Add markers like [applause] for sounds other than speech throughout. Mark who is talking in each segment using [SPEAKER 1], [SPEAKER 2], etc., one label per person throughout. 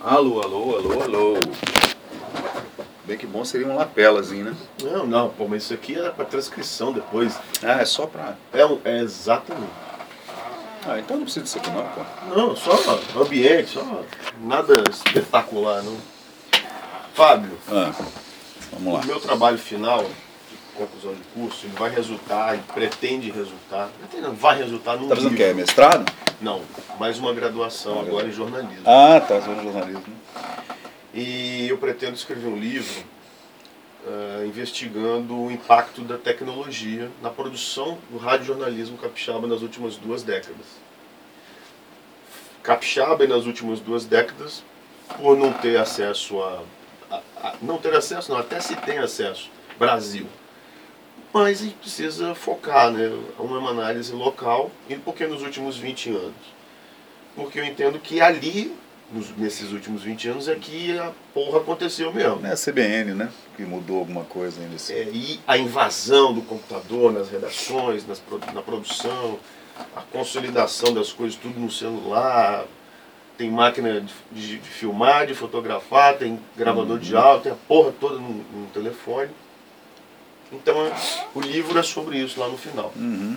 [SPEAKER 1] Alô, alô, alô, alô. Bem que bom seria um lapelazinho, né?
[SPEAKER 2] Não, não, pô, mas isso aqui é pra transcrição depois.
[SPEAKER 1] Ah, é só pra.
[SPEAKER 2] É, um- é exatamente.
[SPEAKER 1] Ah, então não precisa disso aqui não, pô.
[SPEAKER 2] Não, só ambiente, só nada espetacular, não. Fábio,
[SPEAKER 1] Ah, vamos
[SPEAKER 2] o
[SPEAKER 1] lá.
[SPEAKER 2] meu trabalho final, conclusão de curso, ele vai resultar, ele pretende resultar, não, vai resultar num
[SPEAKER 1] Tá fazendo o quê? Mestrado?
[SPEAKER 2] Não, mais uma graduação
[SPEAKER 1] Uma
[SPEAKER 2] agora em jornalismo.
[SPEAKER 1] Ah, tá, fazendo jornalismo.
[SPEAKER 2] E eu pretendo escrever um livro eh, investigando o impacto da tecnologia na produção do radiojornalismo capixaba nas últimas duas décadas. Capixaba nas últimas duas décadas, por não ter acesso a, a- a- não ter acesso, não, até se tem acesso, Brasil. Mas a gente precisa focar, né? Uma análise local, e por que nos últimos 20 anos? Porque eu entendo que ali, nos- nesses últimos 20 anos, é que a porra aconteceu mesmo.
[SPEAKER 1] É a CBN, né? Que mudou alguma coisa aí nesse.
[SPEAKER 2] É, e a invasão do computador nas redações, nas na produção, a consolidação das coisas tudo no celular, tem máquina de, de- filmar, de fotografar, tem gravador de áudio, tem a porra toda no, no telefone. Então o livro é sobre isso lá no final.
[SPEAKER 1] Uhum.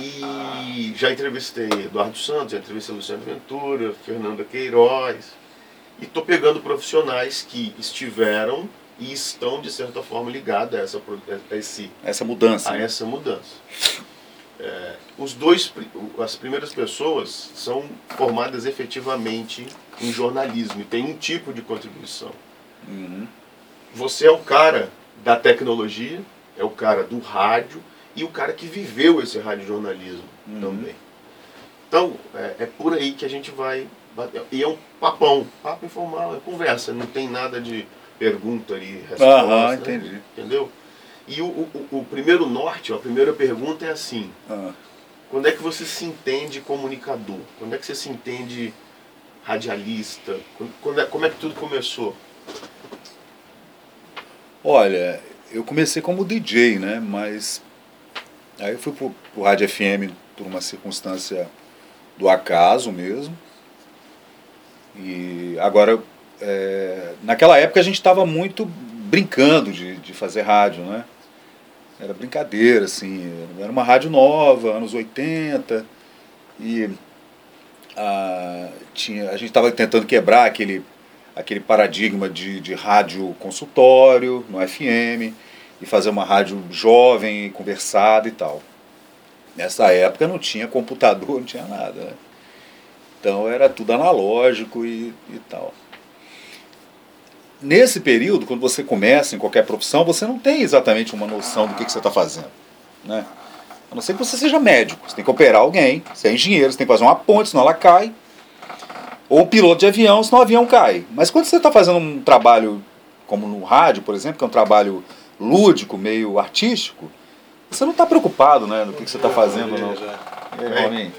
[SPEAKER 2] E já entrevistei Eduardo Santos, já entrevistei Luciano Ventura, Fernanda Queiroz. E estou pegando profissionais que estiveram e estão, de certa forma, ligados a essa, a esse,
[SPEAKER 1] Essa mudança.
[SPEAKER 2] a
[SPEAKER 1] né?
[SPEAKER 2] essa mudança. É, os dois, as primeiras pessoas são formadas efetivamente em jornalismo e têm um tipo de contribuição.
[SPEAKER 1] Uhum.
[SPEAKER 2] Você é o cara da tecnologia, é o cara do rádio e o cara que viveu esse radiojornalismo
[SPEAKER 1] Uhum.
[SPEAKER 2] também. Então, é, é por aí que a gente vai. bater. E é um papão, papo informal, é conversa, não tem nada de pergunta ali, resposta.
[SPEAKER 1] Aham,
[SPEAKER 2] né?
[SPEAKER 1] entendi.
[SPEAKER 2] Entendeu? E o, o, o primeiro norte, a primeira pergunta é assim:
[SPEAKER 1] Ah.
[SPEAKER 2] quando é que você se entende comunicador? Quando é que você se entende radialista? Quando, quando é, como é que tudo começou?
[SPEAKER 1] Olha, eu comecei como DJ, né? Mas aí eu fui pro, pro Rádio FM por uma circunstância do acaso mesmo. E agora, é, naquela época a gente estava muito brincando de, de fazer rádio, né? Era brincadeira, assim. Era uma rádio nova, anos 80. E a, tinha, a gente estava tentando quebrar aquele aquele paradigma de, de rádio consultório no FM e fazer uma rádio jovem, conversada e tal. Nessa época não tinha computador, não tinha nada. Né? Então era tudo analógico e, e tal. Nesse período, quando você começa em qualquer profissão, você não tem exatamente uma noção do que, que você está fazendo. Né? A não ser que você seja médico, você tem que operar alguém, você é engenheiro, você tem que fazer uma ponte, senão ela cai ou piloto de avião, senão o avião cai. Mas quando você está fazendo um trabalho como no rádio, por exemplo, que é um trabalho lúdico, meio artístico, você não está preocupado né, no que, que você está fazendo. Não. Paulinho?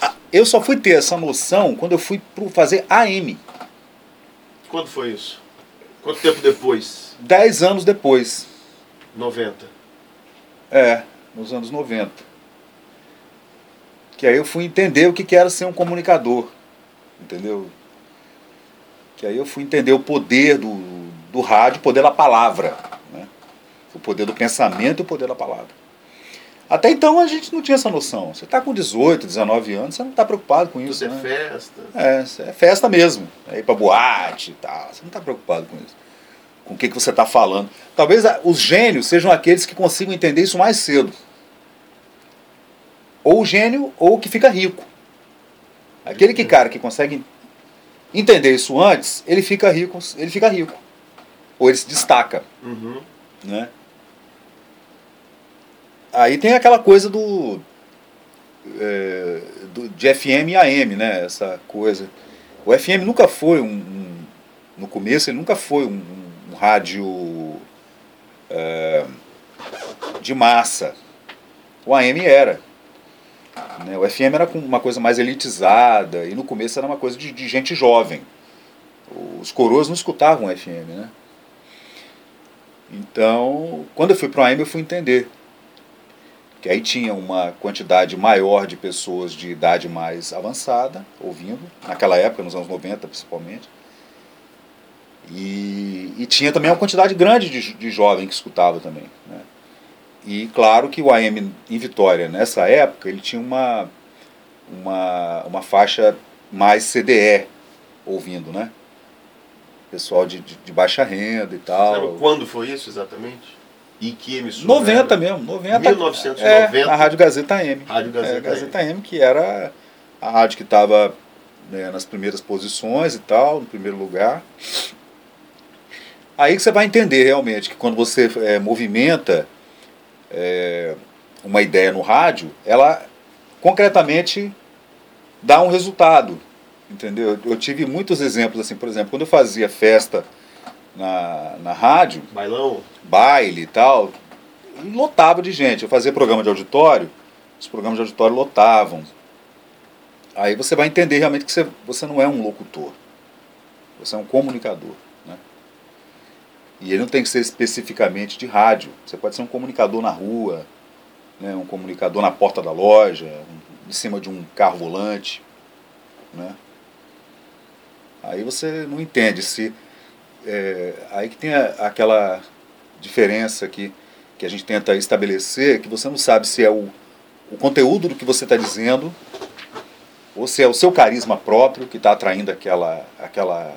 [SPEAKER 1] Ah, Eu só fui ter essa noção quando eu fui fazer AM,
[SPEAKER 2] Quando foi isso? Quanto tempo depois?
[SPEAKER 1] 10 anos depois.
[SPEAKER 2] 90.
[SPEAKER 1] É, nos anos 90. Que aí eu fui entender o que era ser um comunicador. Entendeu? Que aí eu fui entender o poder do, do rádio, o poder da palavra. Né? O poder do pensamento e o poder da palavra. Até então a gente não tinha essa noção. Você está com 18, 19 anos, você não está preocupado com isso.
[SPEAKER 2] Tudo é
[SPEAKER 1] né?
[SPEAKER 2] festa.
[SPEAKER 1] É, é festa mesmo. É ir pra boate e tal. Você não está preocupado com isso. Com o que, que você está falando. Talvez os gênios sejam aqueles que consigam entender isso mais cedo. Ou o gênio ou o que fica rico. Aquele que cara que consegue entender isso antes, ele fica rico, ele fica rico. Ou ele se destaca,
[SPEAKER 2] Uhum.
[SPEAKER 1] né? Aí tem aquela coisa do, é, do de FM e AM, né? Essa coisa. O FM nunca foi um, um- no começo ele nunca foi um, um rádio é, de massa. O AM era. Né? O FM era uma coisa mais elitizada e no começo era uma coisa de, de gente jovem. Os coroas não escutavam o FM, né? Então, quando eu fui para o AM eu fui entender que aí tinha uma quantidade maior de pessoas de idade mais avançada ouvindo, naquela época, nos anos 90 principalmente. E, e tinha também uma quantidade grande de, de jovem que escutava também. Né? E claro que o AM em Vitória, nessa época, ele tinha uma, uma, uma faixa mais CDE ouvindo, né? Pessoal de, de, de baixa renda e tal.
[SPEAKER 2] Sabe quando foi isso exatamente? E que emissora?
[SPEAKER 1] 90 mesmo, 90.
[SPEAKER 2] 1990.
[SPEAKER 1] É, na Rádio Gazeta AM.
[SPEAKER 2] Rádio Gazeta,
[SPEAKER 1] é, Gazeta AM. que era a rádio que estava né, nas primeiras posições e tal, no primeiro lugar. Aí que você vai entender realmente que quando você é, movimenta é, uma ideia no rádio, ela concretamente dá um resultado. Entendeu? Eu tive muitos exemplos assim, por exemplo, quando eu fazia festa na, na rádio,
[SPEAKER 2] bailão,
[SPEAKER 1] baile e tal, lotava de gente. Eu fazia programa de auditório, os programas de auditório lotavam. Aí você vai entender realmente que você, você não é um locutor, você é um comunicador. E ele não tem que ser especificamente de rádio. Você pode ser um comunicador na rua, né? um comunicador na porta da loja, em cima de um carro volante. Né? Aí você não entende se. É, aí que tem a, aquela diferença que, que a gente tenta estabelecer, que você não sabe se é o, o conteúdo do que você está dizendo, ou se é o seu carisma próprio que está atraindo aquela, aquela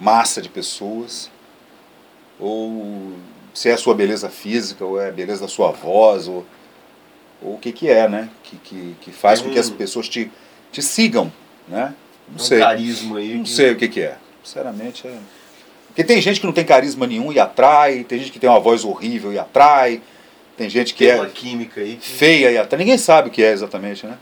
[SPEAKER 1] massa de pessoas, ou se é a sua beleza física, ou é a beleza da sua voz, ou, ou o que, que é, né? Que, que, que faz com que as pessoas te, te sigam, né?
[SPEAKER 2] Não um sei. carisma aí.
[SPEAKER 1] Não que... sei o que, que é. Sinceramente, é. Porque tem gente que não tem carisma nenhum e atrai, tem gente que tem uma voz horrível e atrai, tem gente que
[SPEAKER 2] tem
[SPEAKER 1] é
[SPEAKER 2] uma química aí que...
[SPEAKER 1] feia e atrai. Ninguém sabe o que é exatamente, né?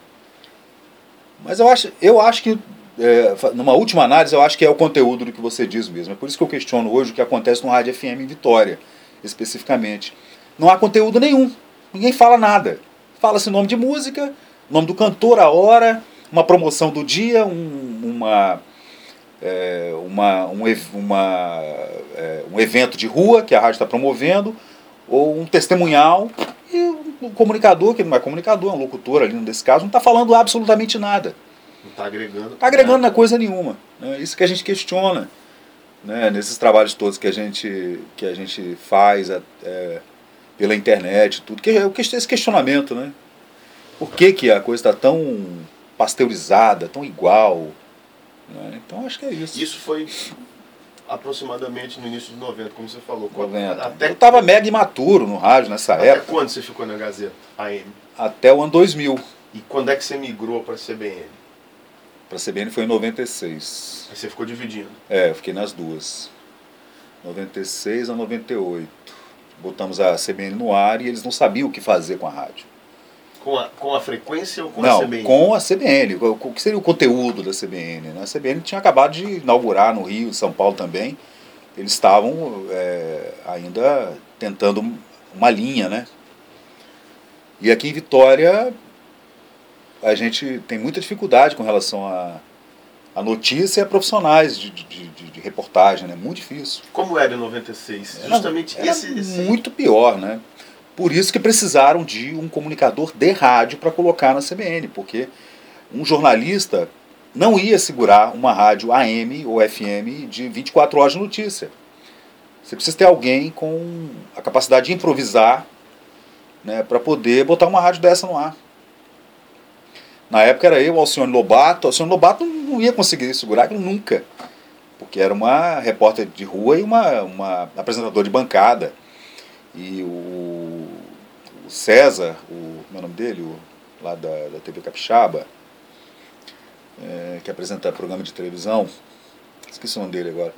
[SPEAKER 1] Mas eu acho, eu acho que, é, numa última análise, eu acho que é o conteúdo do que você diz mesmo. É por isso que eu questiono hoje o que acontece no Rádio FM em Vitória, especificamente. Não há conteúdo nenhum. Ninguém fala nada. Fala-se nome de música, nome do cantor, a hora, uma promoção do dia, um, uma, é, uma, um, uma, é, um evento de rua que a rádio está promovendo, ou um testemunhal, e o comunicador, que não é comunicador, é um locutor ali nesse caso, não está falando absolutamente nada.
[SPEAKER 2] Não está agregando.
[SPEAKER 1] Está agregando na coisa nenhuma. Né? Isso que a gente questiona. Né? Nesses trabalhos todos que a gente, que a gente faz é, pela internet, tudo, que é esse questionamento, né? Por que, que a coisa está tão pasteurizada, tão igual. Né? Então acho que é isso.
[SPEAKER 2] Isso foi aproximadamente no início de 90, como você falou.
[SPEAKER 1] 90. Até... Eu estava mega imaturo no rádio nessa
[SPEAKER 2] Até
[SPEAKER 1] época.
[SPEAKER 2] quando você ficou na Gazeta AM?
[SPEAKER 1] Até o ano 2000.
[SPEAKER 2] E quando é que você migrou para a CBN?
[SPEAKER 1] Para a CBN foi em 96.
[SPEAKER 2] Aí você ficou dividindo?
[SPEAKER 1] É, eu fiquei nas duas. 96 a 98. Botamos a CBN no ar e eles não sabiam o que fazer com a rádio.
[SPEAKER 2] Com a, com a frequência ou com
[SPEAKER 1] Não,
[SPEAKER 2] a CBN?
[SPEAKER 1] com a CBN. O que seria o conteúdo da CBN? Né? A CBN tinha acabado de inaugurar no Rio, em São Paulo também. Eles estavam é, ainda tentando uma linha, né? E aqui em Vitória, a gente tem muita dificuldade com relação a, a notícia e a profissionais de, de, de, de reportagem, né? Muito difícil.
[SPEAKER 2] Como era em 96? Justamente
[SPEAKER 1] era
[SPEAKER 2] esse, esse...
[SPEAKER 1] Muito pior, né? Por isso que precisaram de um comunicador de rádio para colocar na CBN, porque um jornalista não ia segurar uma rádio AM ou FM de 24 horas de notícia. Você precisa ter alguém com a capacidade de improvisar né, para poder botar uma rádio dessa no ar. Na época era eu, Alcione Lobato. Alcione Lobato não ia conseguir segurar nunca, porque era uma repórter de rua e uma, uma apresentadora de bancada. E o, o César, o meu é nome dele, o, lá da, da TV Capixaba, é, que apresenta programa de televisão, esqueci o nome dele agora,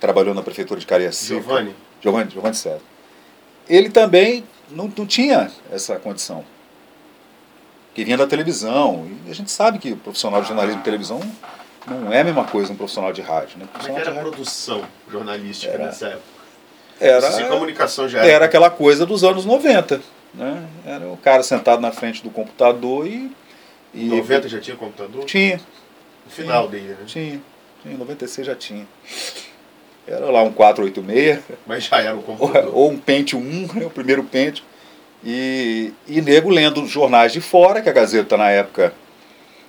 [SPEAKER 1] trabalhou na prefeitura de Cariacica.
[SPEAKER 2] Giovanni.
[SPEAKER 1] Giovanni, Giovanni César. Ele também não, não tinha essa condição. Que vinha da televisão. E a gente sabe que o profissional de jornalismo de televisão não é a mesma coisa um profissional de rádio. Né?
[SPEAKER 2] Como é era a produção jornalística
[SPEAKER 1] Era.
[SPEAKER 2] nessa época?
[SPEAKER 1] Era,
[SPEAKER 2] Essa comunicação já
[SPEAKER 1] era aquela coisa dos anos 90. Né? Era o cara sentado na frente do computador e. e
[SPEAKER 2] Em 90 já tinha computador?
[SPEAKER 1] Tinha,
[SPEAKER 2] No final dele, né?
[SPEAKER 1] tinha. Em 96 já tinha. Era lá um 486,
[SPEAKER 2] Mas já era
[SPEAKER 1] ou,
[SPEAKER 2] computador.
[SPEAKER 1] ou um Pentium 1, né, o primeiro Pentium. E, e nego lendo jornais de fora, que a Gazeta na época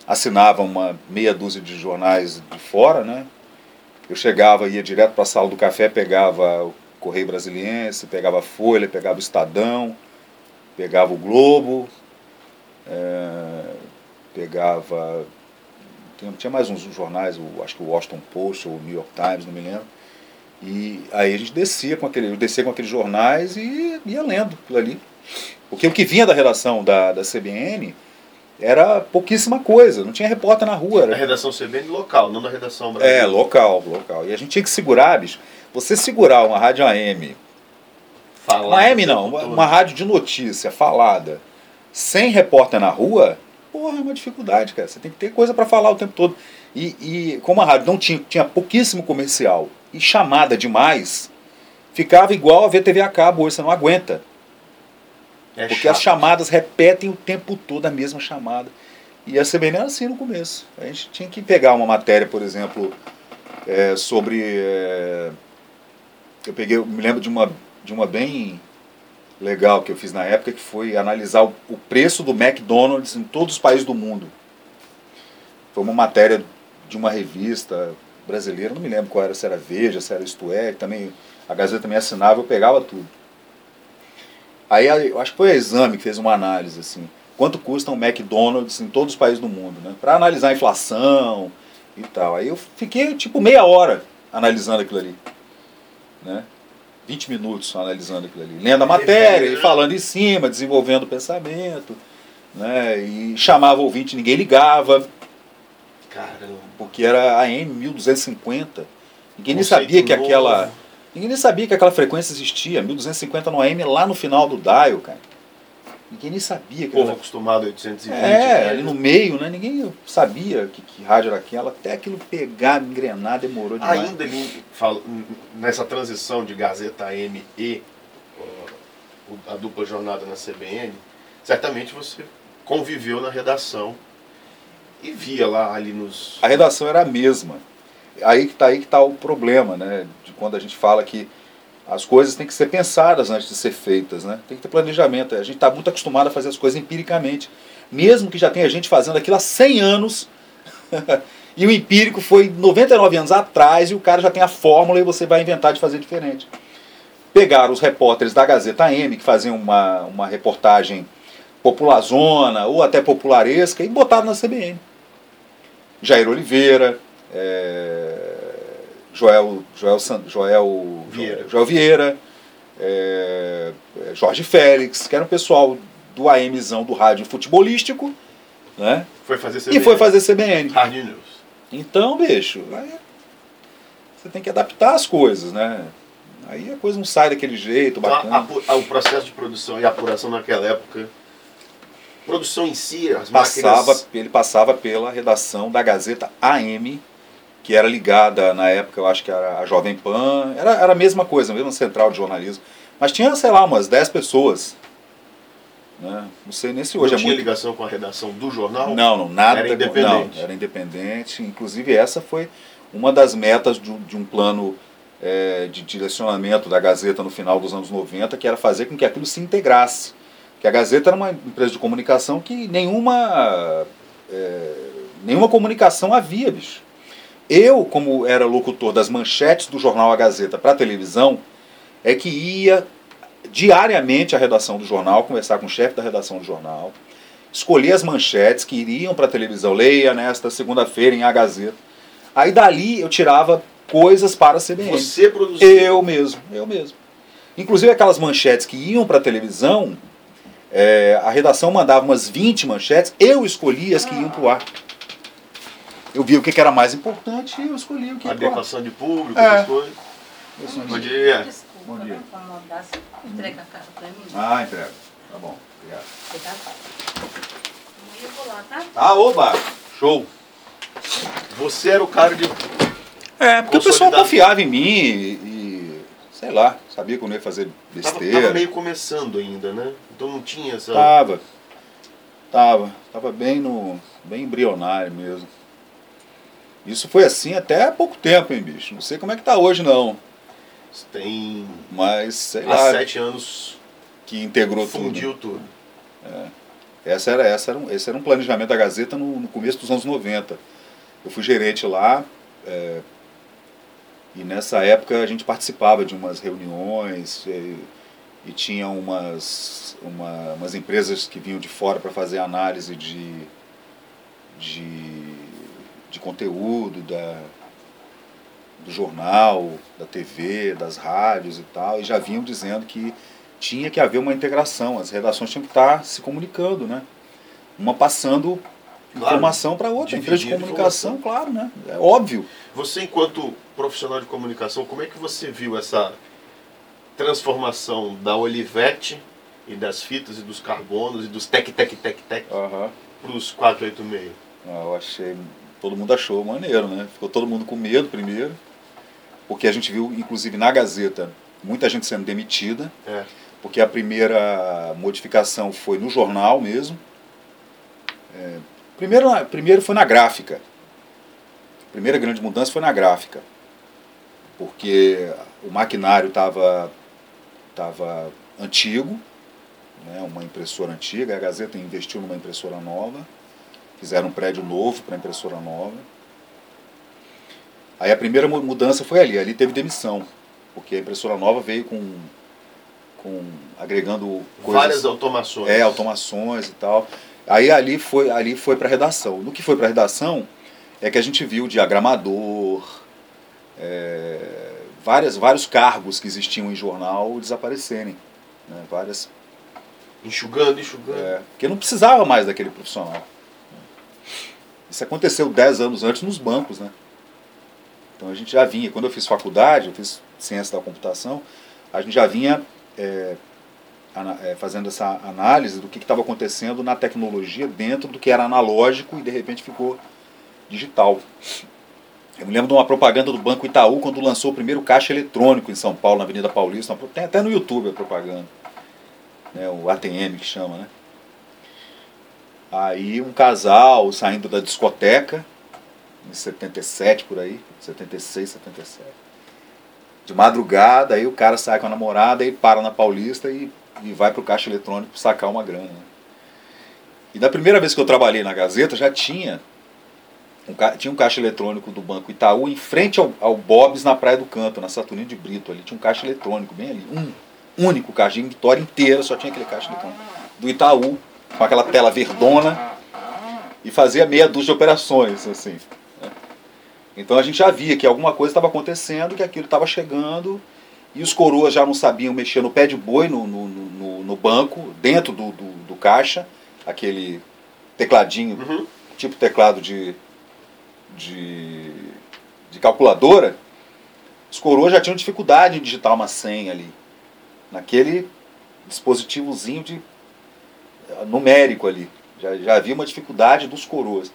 [SPEAKER 1] assinava uma meia dúzia de jornais de fora, né? Eu chegava, ia direto para a sala do café, pegava o Correio Brasiliense, pegava a Folha, pegava o Estadão, pegava o Globo, é, pegava. Tinha mais uns jornais, o, acho que o Washington Post ou o New York Times, não me lembro. E aí a gente descia com aquele, eu descia com aqueles jornais e ia lendo aquilo ali. Porque o que vinha da redação da, da CBN era pouquíssima coisa, não tinha repórter na rua. Era...
[SPEAKER 2] A redação CBN local, não da redação brasileira.
[SPEAKER 1] É, local, local. E a gente tinha que segurar, bicho. Você segurar uma rádio AM. Falada uma AM não, uma, uma, rádio de notícia falada, sem repórter na rua, porra, é uma dificuldade, cara. Você tem que ter coisa para falar o tempo todo. E, e como a rádio não tinha, tinha pouquíssimo comercial e chamada demais, ficava igual a ver TV a cabo hoje, você não aguenta. É porque chato. as chamadas repetem o tempo todo a mesma chamada. E a CBN era assim no começo. A gente tinha que pegar uma matéria, por exemplo, é, sobre. É, eu peguei, eu me lembro de uma, de uma bem legal que eu fiz na época, que foi analisar o, o preço do McDonald's em todos os países do mundo. Foi uma matéria de uma revista brasileira, não me lembro qual era, se era Veja, se era Isto É, também, a Gazeta também assinava, eu pegava tudo. Aí eu acho que foi a Exame que fez uma análise assim, quanto custa um McDonald's em todos os países do mundo, né? Para analisar a inflação e tal. Aí eu fiquei tipo meia hora analisando aquilo ali, né? 20 minutos analisando aquilo ali, lendo a matéria e falando em cima, desenvolvendo o pensamento, né? E chamava o ouvinte, ninguém ligava.
[SPEAKER 2] Caramba.
[SPEAKER 1] Porque era AM 1250. Ninguém nem sabia que novo. aquela Ninguém nem sabia que aquela frequência existia, 1250 no AM lá no final do dial, cara. Ninguém nem sabia.
[SPEAKER 2] Que o povo era... acostumado a 820.
[SPEAKER 1] É, ali no meio, né? Ninguém sabia que, que rádio era aquela. Até aquilo pegar, engrenar, demorou demais.
[SPEAKER 2] Ainda ali, nessa transição de Gazeta AM e a dupla jornada na CBN, certamente você conviveu na redação e via lá ali nos...
[SPEAKER 1] A redação era a mesma. Aí que está aí que tá o problema, né? quando a gente fala que as coisas têm que ser pensadas antes de ser feitas, né? Tem que ter planejamento. A gente está muito acostumado a fazer as coisas empiricamente. Mesmo que já tenha gente fazendo aquilo há 100 anos, [laughs] e o empírico foi 99 anos atrás, e o cara já tem a fórmula e você vai inventar de fazer diferente. Pegaram os repórteres da Gazeta AM, que faziam uma, uma reportagem populazona ou até popularesca, e botaram na CBN. Jair Oliveira, é, Joel, Joel, Joel, Vieira, Joel Vieira é, é, Jorge Félix, que era um pessoal do AMzão do rádio futebolístico, né?
[SPEAKER 2] Foi fazer CBN.
[SPEAKER 1] E foi fazer CBN.
[SPEAKER 2] Hard News.
[SPEAKER 1] Então, bicho, aí você tem que adaptar as coisas, né? Aí a coisa não sai daquele jeito, então, bacana.
[SPEAKER 2] A, a, o processo de produção e apuração naquela época, produção em si, as
[SPEAKER 1] passava,
[SPEAKER 2] máquinas...
[SPEAKER 1] Ele passava pela redação da Gazeta AM, que era ligada na época, eu acho que era a Jovem Pan, era, era a mesma coisa, a mesma central de jornalismo. Mas tinha, sei lá, umas 10 pessoas. Né? Não sei nem se hoje
[SPEAKER 2] não
[SPEAKER 1] é
[SPEAKER 2] tinha
[SPEAKER 1] muito...
[SPEAKER 2] ligação com a redação do jornal?
[SPEAKER 1] Não, não, nada.
[SPEAKER 2] Era independente.
[SPEAKER 1] Não, era independente. Inclusive essa foi uma das metas de, de um plano é, de direcionamento da Gazeta no final dos anos 90, que era fazer com que aquilo se integrasse. Que a Gazeta era uma empresa de comunicação que nenhuma, é, nenhuma comunicação havia, bicho. Eu, como era locutor das manchetes do jornal A Gazeta para a televisão, é que ia diariamente à redação do jornal, conversar com o chefe da redação do jornal, escolher as manchetes que iriam para a televisão, leia nesta segunda-feira em A Gazeta. Aí dali eu tirava coisas para a CBN.
[SPEAKER 2] Você produziu?
[SPEAKER 1] Eu mesmo, eu mesmo. Inclusive aquelas manchetes que iam para a televisão, é, a redação mandava umas 20 manchetes, eu escolhia as que iam para o ar eu vi o que era mais importante e eu escolhi o que
[SPEAKER 2] Adequação de público, é. essas coisas. Bom dia.
[SPEAKER 3] Desculpa, Bom dia. incomodar, você entrega a cara pra mim?
[SPEAKER 1] Ah, entrega. Tá bom, obrigado.
[SPEAKER 3] Eu vou lá, tá?
[SPEAKER 1] Ah, oba! Show!
[SPEAKER 2] Você era o cara de.
[SPEAKER 1] É, porque o pessoal confiava em mim e, e, sei lá, sabia que eu não ia fazer besteira.
[SPEAKER 2] Tava, tava meio começando ainda, né? Então não tinha essa.
[SPEAKER 1] Tava. Tava. Tava bem no. bem embrionário mesmo. Isso foi assim até há pouco tempo, hein, bicho? Não sei como é que tá hoje, não.
[SPEAKER 2] Tem.
[SPEAKER 1] Mas, sei
[SPEAKER 2] há
[SPEAKER 1] lá.
[SPEAKER 2] sete anos
[SPEAKER 1] que integrou tudo.
[SPEAKER 2] Fundiu tudo.
[SPEAKER 1] Essa era, essa era um, esse era um planejamento da Gazeta no, no começo dos anos 90. Eu fui gerente lá é, e nessa época a gente participava de umas reuniões e, e tinha umas, uma, umas empresas que vinham de fora para fazer análise de, de, de conteúdo da, do jornal, da TV, das rádios e tal, e já vinham dizendo que tinha que haver uma integração, as redações tinham que estar se comunicando, né? Uma passando
[SPEAKER 2] Claro.
[SPEAKER 1] informação para outra, empresa de comunicação, claro, né? É óbvio.
[SPEAKER 2] Você, enquanto profissional de comunicação, como é que você viu essa transformação da Olivetti e das fitas e dos carbonos e dos tec, tec, tec, tec
[SPEAKER 1] Aham.
[SPEAKER 2] para os 486?
[SPEAKER 1] Ah, Eu achei, todo mundo achou maneiro, né? Ficou todo mundo com medo primeiro, porque a gente viu, inclusive na Gazeta, muita gente sendo demitida,
[SPEAKER 2] É.
[SPEAKER 1] porque a primeira modificação foi no jornal mesmo. É, primeiro, primeiro foi na gráfica. A primeira grande mudança foi na gráfica, porque o maquinário estava tava antigo, né, uma impressora antiga, a Gazeta investiu numa impressora nova, fizeram um prédio novo para impressora nova. Aí a primeira mu- mudança foi ali, ali teve demissão, porque a impressora nova veio com, com agregando coisas,
[SPEAKER 2] Várias automações.
[SPEAKER 1] é, automações e tal. Aí ali foi, ali foi para redação. No que foi para redação é que a gente viu diagramador, é, várias, vários cargos que existiam em jornal desaparecerem. né, várias,
[SPEAKER 2] Enxugando, enxugando.
[SPEAKER 1] é, porque não precisava mais daquele profissional. Isso aconteceu 10 anos antes nos bancos, né? Então a gente já vinha, quando eu fiz faculdade, eu fiz ciência da computação, a gente já vinha é, é, fazendo essa análise do que estava acontecendo na tecnologia dentro do que era analógico e de repente ficou digital. Eu me lembro de uma propaganda do Banco Itaú quando lançou o primeiro caixa eletrônico em São Paulo, na Avenida Paulista. Tem até no YouTube a propaganda. Né, o ATM que chama, né? Aí um casal saindo da discoteca, em 77 por aí, 76, 77. De madrugada, aí o cara sai com a namorada e para na Paulista e, e vai pro caixa eletrônico sacar uma grana. E da primeira vez que eu trabalhei na Gazeta já tinha um, tinha um caixa eletrônico do Banco Itaú em frente ao, ao Bob's na Praia do Canto, na Saturnino de Brito. Ali tinha um caixa eletrônico bem ali, um único caixa, em Vitória inteira só tinha aquele caixa eletrônico do Itaú, com aquela tela verdona e fazia meia dúzia de operações, assim. né? Então a gente já via que alguma coisa estava acontecendo, que aquilo estava chegando e os coroas já não sabiam mexer no pé de boi no, no, no, no banco, dentro do, do, do caixa, aquele tecladinho,
[SPEAKER 2] Uhum.
[SPEAKER 1] tipo teclado de, de, de calculadora, os coroas já tinham dificuldade em digitar uma senha ali, naquele dispositivozinho de numérico ali. Já, já havia uma dificuldade dos coroas.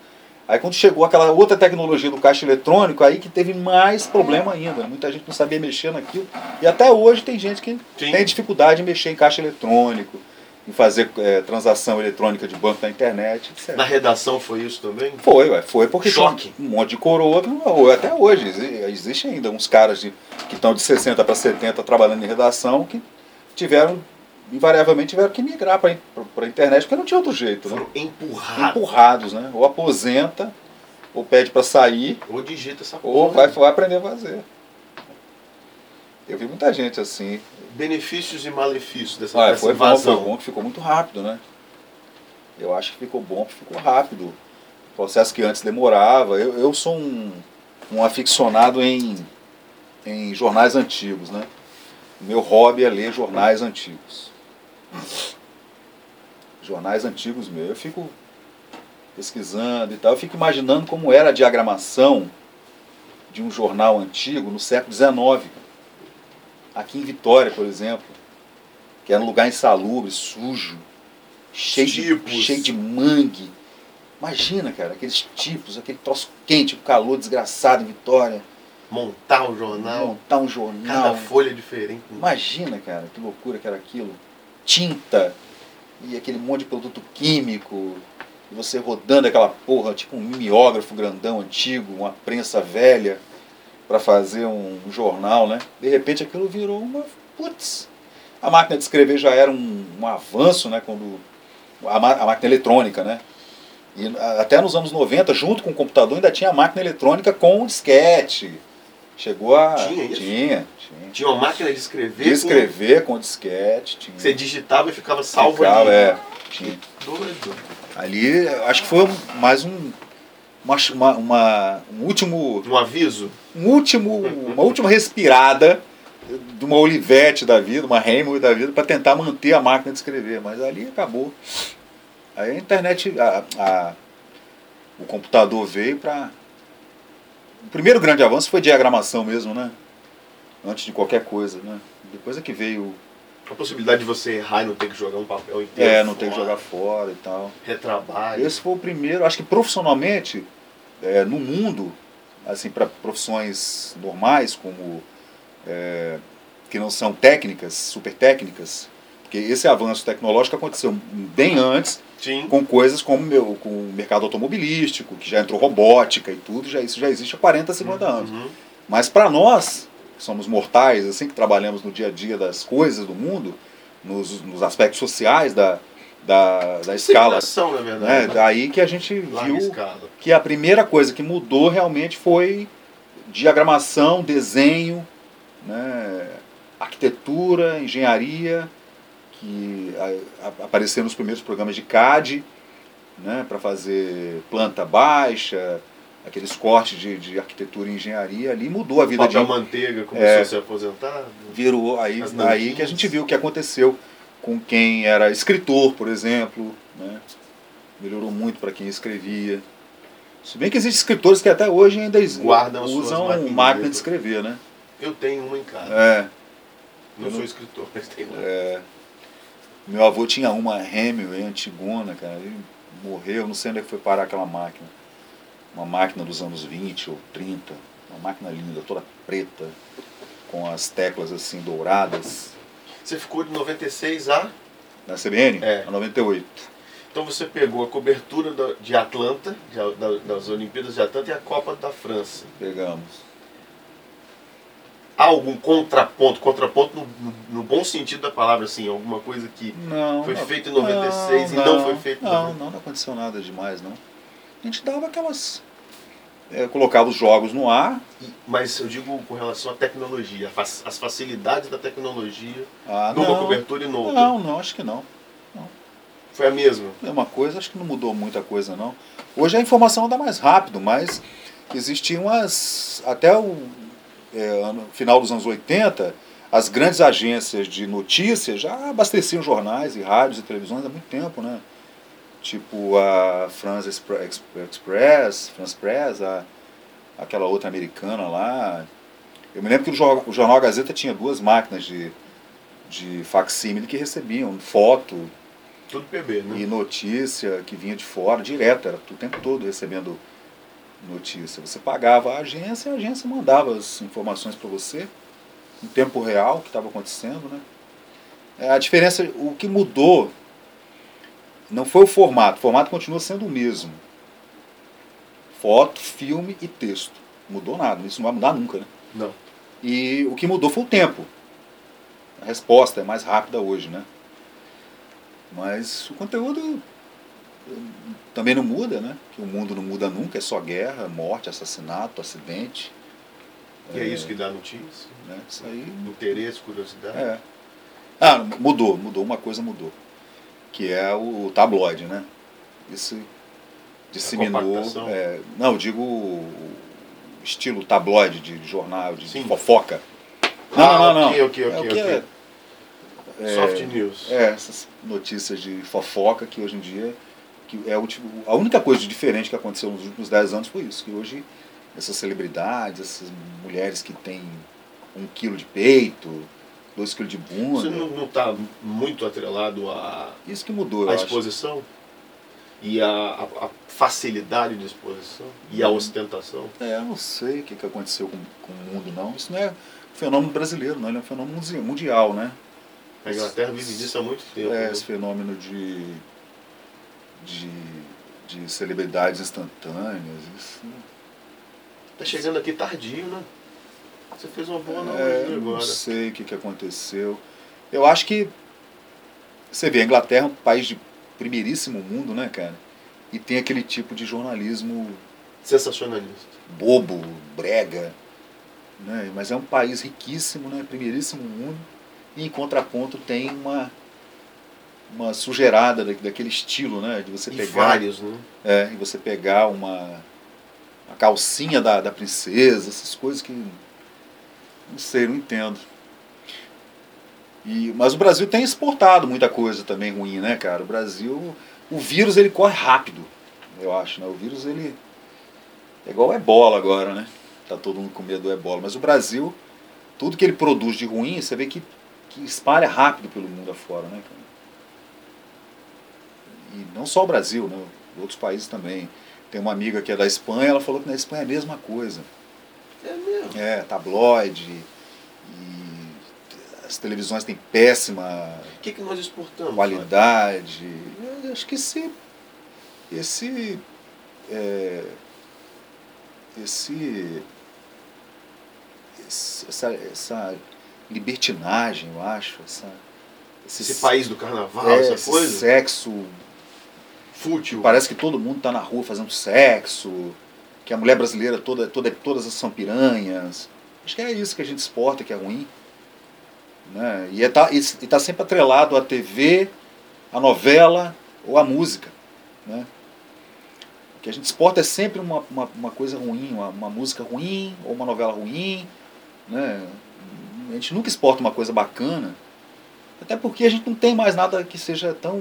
[SPEAKER 1] Aí quando chegou aquela outra tecnologia do caixa eletrônico, aí que teve mais problema ainda. né? Muita gente não sabia mexer naquilo. E até hoje tem gente que
[SPEAKER 2] Sim.
[SPEAKER 1] tem dificuldade em mexer em caixa eletrônico, em fazer eh, transação eletrônica de banco na internet, etc.
[SPEAKER 2] Na redação foi isso também?
[SPEAKER 1] Foi, ué, foi porque
[SPEAKER 2] Choque.
[SPEAKER 1] um monte de coroa, até hoje, exi- existe ainda uns caras de, que estão de 60 para 70 trabalhando em redação que tiveram, invariavelmente tiveram que migrar para a internet, porque não tinha outro jeito, né?
[SPEAKER 2] Foram empurrados.
[SPEAKER 1] Empurrados, né? Ou aposenta, ou pede para sair,
[SPEAKER 2] Ou digita essa
[SPEAKER 1] ou
[SPEAKER 2] porra.
[SPEAKER 1] vai, vai aprender a fazer. Eu vi muita gente assim.
[SPEAKER 2] Benefícios e malefícios dessa, dessa
[SPEAKER 1] foi bom, foi
[SPEAKER 2] invasão.
[SPEAKER 1] bom que ficou muito rápido, né? Eu acho que ficou bom, que ficou rápido. Processo que antes demorava. Eu, eu sou um, um aficionado em, em jornais antigos, né? Meu hobby é ler jornais antigos. Jornais antigos mesmo. Eu fico pesquisando e tal. Eu fico imaginando como era a diagramação de um jornal antigo no século XIX. Aqui em Vitória, por exemplo que era um lugar insalubre, sujo, cheio de, cheio de mangue. Imagina, cara, aqueles tipos, aquele troço quente, o calor desgraçado em Vitória.
[SPEAKER 2] Montar o jornal.
[SPEAKER 1] Montar um
[SPEAKER 2] Cada
[SPEAKER 1] jornal.
[SPEAKER 2] folha diferente.
[SPEAKER 1] Imagina, cara, que loucura que era aquilo. Tinta e aquele monte de produto químico. E você rodando aquela porra, tipo um mimeógrafo grandão antigo, uma prensa velha, para fazer um jornal, né? De repente aquilo virou uma. Putz! A máquina de escrever já era um, um avanço, né? Quando a, a máquina eletrônica, né? E até nos anos 90, junto com o computador, ainda tinha a máquina eletrônica com disquete. Chegou a.
[SPEAKER 2] Tinha isso?
[SPEAKER 1] Tinha, tinha.
[SPEAKER 2] Tinha uma máquina de escrever.
[SPEAKER 1] De escrever com disquete. Tinha.
[SPEAKER 2] Com... Você digitava e ficava salvo
[SPEAKER 1] Ficava,
[SPEAKER 2] ali.
[SPEAKER 1] é, tinha.
[SPEAKER 2] Doido.
[SPEAKER 1] Ali, acho que foi mais um. Uma, uma, um último.
[SPEAKER 2] Um aviso?
[SPEAKER 1] Um último, uma última respirada de uma Olivetti da vida, uma Hemingway da vida, para tentar manter a máquina de escrever. Mas ali acabou. Aí a internet, a, a- o computador veio para. O primeiro grande avanço foi diagramação mesmo, né? Antes de qualquer coisa, né? Depois é que veio.
[SPEAKER 2] A possibilidade de você errar e não ter que jogar um papel inteiro.
[SPEAKER 1] É, não ter que
[SPEAKER 2] fora,
[SPEAKER 1] jogar fora e tal.
[SPEAKER 2] Retrabalho.
[SPEAKER 1] Esse foi o primeiro, acho que profissionalmente, é, no mundo, assim, para profissões normais, como é, que não são técnicas, super técnicas, porque esse avanço tecnológico aconteceu bem antes,
[SPEAKER 2] Sim.
[SPEAKER 1] com coisas como meu, com o mercado automobilístico, que já entrou robótica e tudo, já, isso já existe há 40, 50 anos.
[SPEAKER 2] Uhum.
[SPEAKER 1] Mas para nós, que somos mortais, assim, que trabalhamos no dia a dia das coisas do mundo, nos, nos aspectos sociais da, da, da escala
[SPEAKER 2] na
[SPEAKER 1] né?
[SPEAKER 2] verdade.
[SPEAKER 1] Daí que a gente
[SPEAKER 2] Larga
[SPEAKER 1] viu
[SPEAKER 2] escala.
[SPEAKER 1] que a primeira coisa que mudou realmente foi diagramação, desenho, né? arquitetura, engenharia, que a- a- apareceram nos primeiros programas de CAD, né? para fazer planta baixa, aqueles cortes de, de arquitetura e engenharia ali, mudou a vida de
[SPEAKER 2] Papel manteiga começou
[SPEAKER 1] É.
[SPEAKER 2] a ser aposentado.
[SPEAKER 1] virou aí, aí que a gente viu o que aconteceu com quem era escritor, por exemplo, né? melhorou muito para quem escrevia. Se bem que existem escritores que até hoje ainda
[SPEAKER 2] Guardam
[SPEAKER 1] usam
[SPEAKER 2] maquininhas.
[SPEAKER 1] máquina de escrever, né?
[SPEAKER 2] Eu tenho uma em casa.
[SPEAKER 1] É,
[SPEAKER 2] Não
[SPEAKER 1] eu
[SPEAKER 2] sou
[SPEAKER 1] não-
[SPEAKER 2] escritor, mas tenho uma.
[SPEAKER 1] é. Meu avô tinha uma Hemingway antigona, cara, ele morreu, não sei onde é que foi parar aquela máquina. Uma máquina dos anos 20 ou 30, uma máquina linda, toda preta, com as teclas assim douradas.
[SPEAKER 2] Você ficou de 96 a.
[SPEAKER 1] Na CBN?
[SPEAKER 2] É.
[SPEAKER 1] A 98.
[SPEAKER 2] Então você pegou a cobertura de Atlanta, das Olimpíadas de Atlanta e a Copa da França.
[SPEAKER 1] Pegamos.
[SPEAKER 2] Há algum contraponto, contraponto no, no- no bom sentido da palavra, assim, alguma coisa que
[SPEAKER 1] Não.
[SPEAKER 2] Foi
[SPEAKER 1] não.
[SPEAKER 2] feito em 96 e não foi feito em
[SPEAKER 1] Não,
[SPEAKER 2] 90.
[SPEAKER 1] não, não aconteceu nada demais, não. A gente dava aquelas. é, colocava os jogos no ar.
[SPEAKER 2] Mas eu digo com relação à tecnologia, as facilidades da tecnologia
[SPEAKER 1] Ah,
[SPEAKER 2] numa
[SPEAKER 1] não.
[SPEAKER 2] cobertura e noutra.
[SPEAKER 1] Não, não, acho que não.
[SPEAKER 2] Foi a mesma.
[SPEAKER 1] É uma coisa, acho que não mudou muita coisa, não. Hoje a informação anda mais rápido, mas existiam as. Até o é, ano- final dos anos 80, as grandes agências de notícias já abasteciam jornais e rádios e televisões há muito tempo, né? Tipo a France Expre- Ex- Express, France Press, a, aquela outra americana lá. Eu me lembro que o Jornal, o Jornal Gazeta tinha duas máquinas de, de facsímile que recebiam foto,
[SPEAKER 2] Tudo PB, né?
[SPEAKER 1] e notícia que vinha de fora, direto, era o tempo todo recebendo notícia. Você pagava a agência e a agência mandava as informações para você, em tempo real, o que estava acontecendo. Né? É, A diferença, o que mudou não foi o formato, o formato continua sendo o mesmo. Foto, filme e texto. Mudou nada, isso não vai mudar nunca. Né?
[SPEAKER 2] Não.
[SPEAKER 1] E o que mudou foi o tempo. A resposta é mais rápida hoje, né? Mas o conteúdo também não muda, né? Que o mundo não muda nunca, é só guerra, morte, assassinato, acidente.
[SPEAKER 2] E é isso que dá notícia.
[SPEAKER 1] Né? Isso aí.
[SPEAKER 2] Interesse, curiosidade.
[SPEAKER 1] É. Ah, mudou, mudou, uma coisa mudou. Que é o tabloide, né? Isso disseminou. é, não, eu digo estilo tabloide de jornal, de fofoca. Não,
[SPEAKER 2] Ah,
[SPEAKER 1] não, não, não.
[SPEAKER 2] ok, ok,
[SPEAKER 1] É
[SPEAKER 2] ok,
[SPEAKER 1] o que
[SPEAKER 2] ok.
[SPEAKER 1] é-
[SPEAKER 2] Soft news.
[SPEAKER 1] É, essas notícias de fofoca que hoje em dia. Que é o tipo, a única coisa diferente que aconteceu nos últimos 10 anos foi isso. Que hoje essas celebridades, essas mulheres que têm um quilo de peito, dois quilos de bunda.
[SPEAKER 2] Isso não está muito atrelado à,
[SPEAKER 1] Isso que mudou, eu
[SPEAKER 2] à
[SPEAKER 1] acho.
[SPEAKER 2] exposição? E à, à- à facilidade de exposição? E à
[SPEAKER 1] Hum.
[SPEAKER 2] ostentação?
[SPEAKER 1] É, eu não sei o que, que aconteceu com, com o mundo, não. Isso não é um fenômeno brasileiro, não. Ele é um fenômeno mundi- mundial, né?
[SPEAKER 2] A Inglaterra vive disso há muito tempo.
[SPEAKER 1] É,
[SPEAKER 2] né?
[SPEAKER 1] esse fenômeno de, de, de celebridades instantâneas. Isso,
[SPEAKER 2] Tá chegando aqui tardio, né? Você fez uma boa
[SPEAKER 1] é,
[SPEAKER 2] analogia
[SPEAKER 1] não
[SPEAKER 2] agora.
[SPEAKER 1] sei o que, que aconteceu. Eu acho que você vê, a Inglaterra é um país de primeiríssimo mundo, né, cara? E tem aquele tipo de jornalismo
[SPEAKER 2] Sensacionalista.
[SPEAKER 1] bobo, brega, né? Mas é um país riquíssimo, né? Primeiríssimo mundo. E em contraponto tem uma uma sujeirada da- daquele estilo, né? De você
[SPEAKER 2] E
[SPEAKER 1] pegar
[SPEAKER 2] vários, né?
[SPEAKER 1] É, e você pegar uma a calcinha da, da princesa, essas coisas que. Não sei, não entendo. E, mas o Brasil tem exportado muita coisa também ruim, né, cara? O Brasil. O vírus ele corre rápido, eu acho, né? O vírus ele. É igual o ebola agora, né? Tá todo mundo com medo do ebola. Mas o Brasil, tudo que ele produz de ruim, você vê que, que espalha rápido pelo mundo afora, né, cara? E não só o Brasil, né? Outros países também. Tem uma amiga que é da Espanha, ela falou que na Espanha é a mesma coisa.
[SPEAKER 2] É mesmo.
[SPEAKER 1] É, tabloide, e as televisões têm péssima
[SPEAKER 2] O que, que nós exportamos?
[SPEAKER 1] qualidade. Acho que esse. Esse. é, esse, esse- essa, essa libertinagem, eu acho. Essa,
[SPEAKER 2] Esse país do carnaval,
[SPEAKER 1] é,
[SPEAKER 2] essa
[SPEAKER 1] esse
[SPEAKER 2] coisa?
[SPEAKER 1] sexo
[SPEAKER 2] Fútil.
[SPEAKER 1] Parece que todo mundo está na rua fazendo sexo, que a mulher brasileira toda, toda, todas são piranhas. Acho que é isso que a gente exporta, que é ruim. Né? E está e tá sempre atrelado à TV, à novela ou à música. Né? O que a gente exporta é sempre uma, uma, uma coisa ruim, uma, uma música ruim ou uma novela ruim. Né? A gente nunca exporta uma coisa bacana, até porque a gente não tem mais nada que seja tão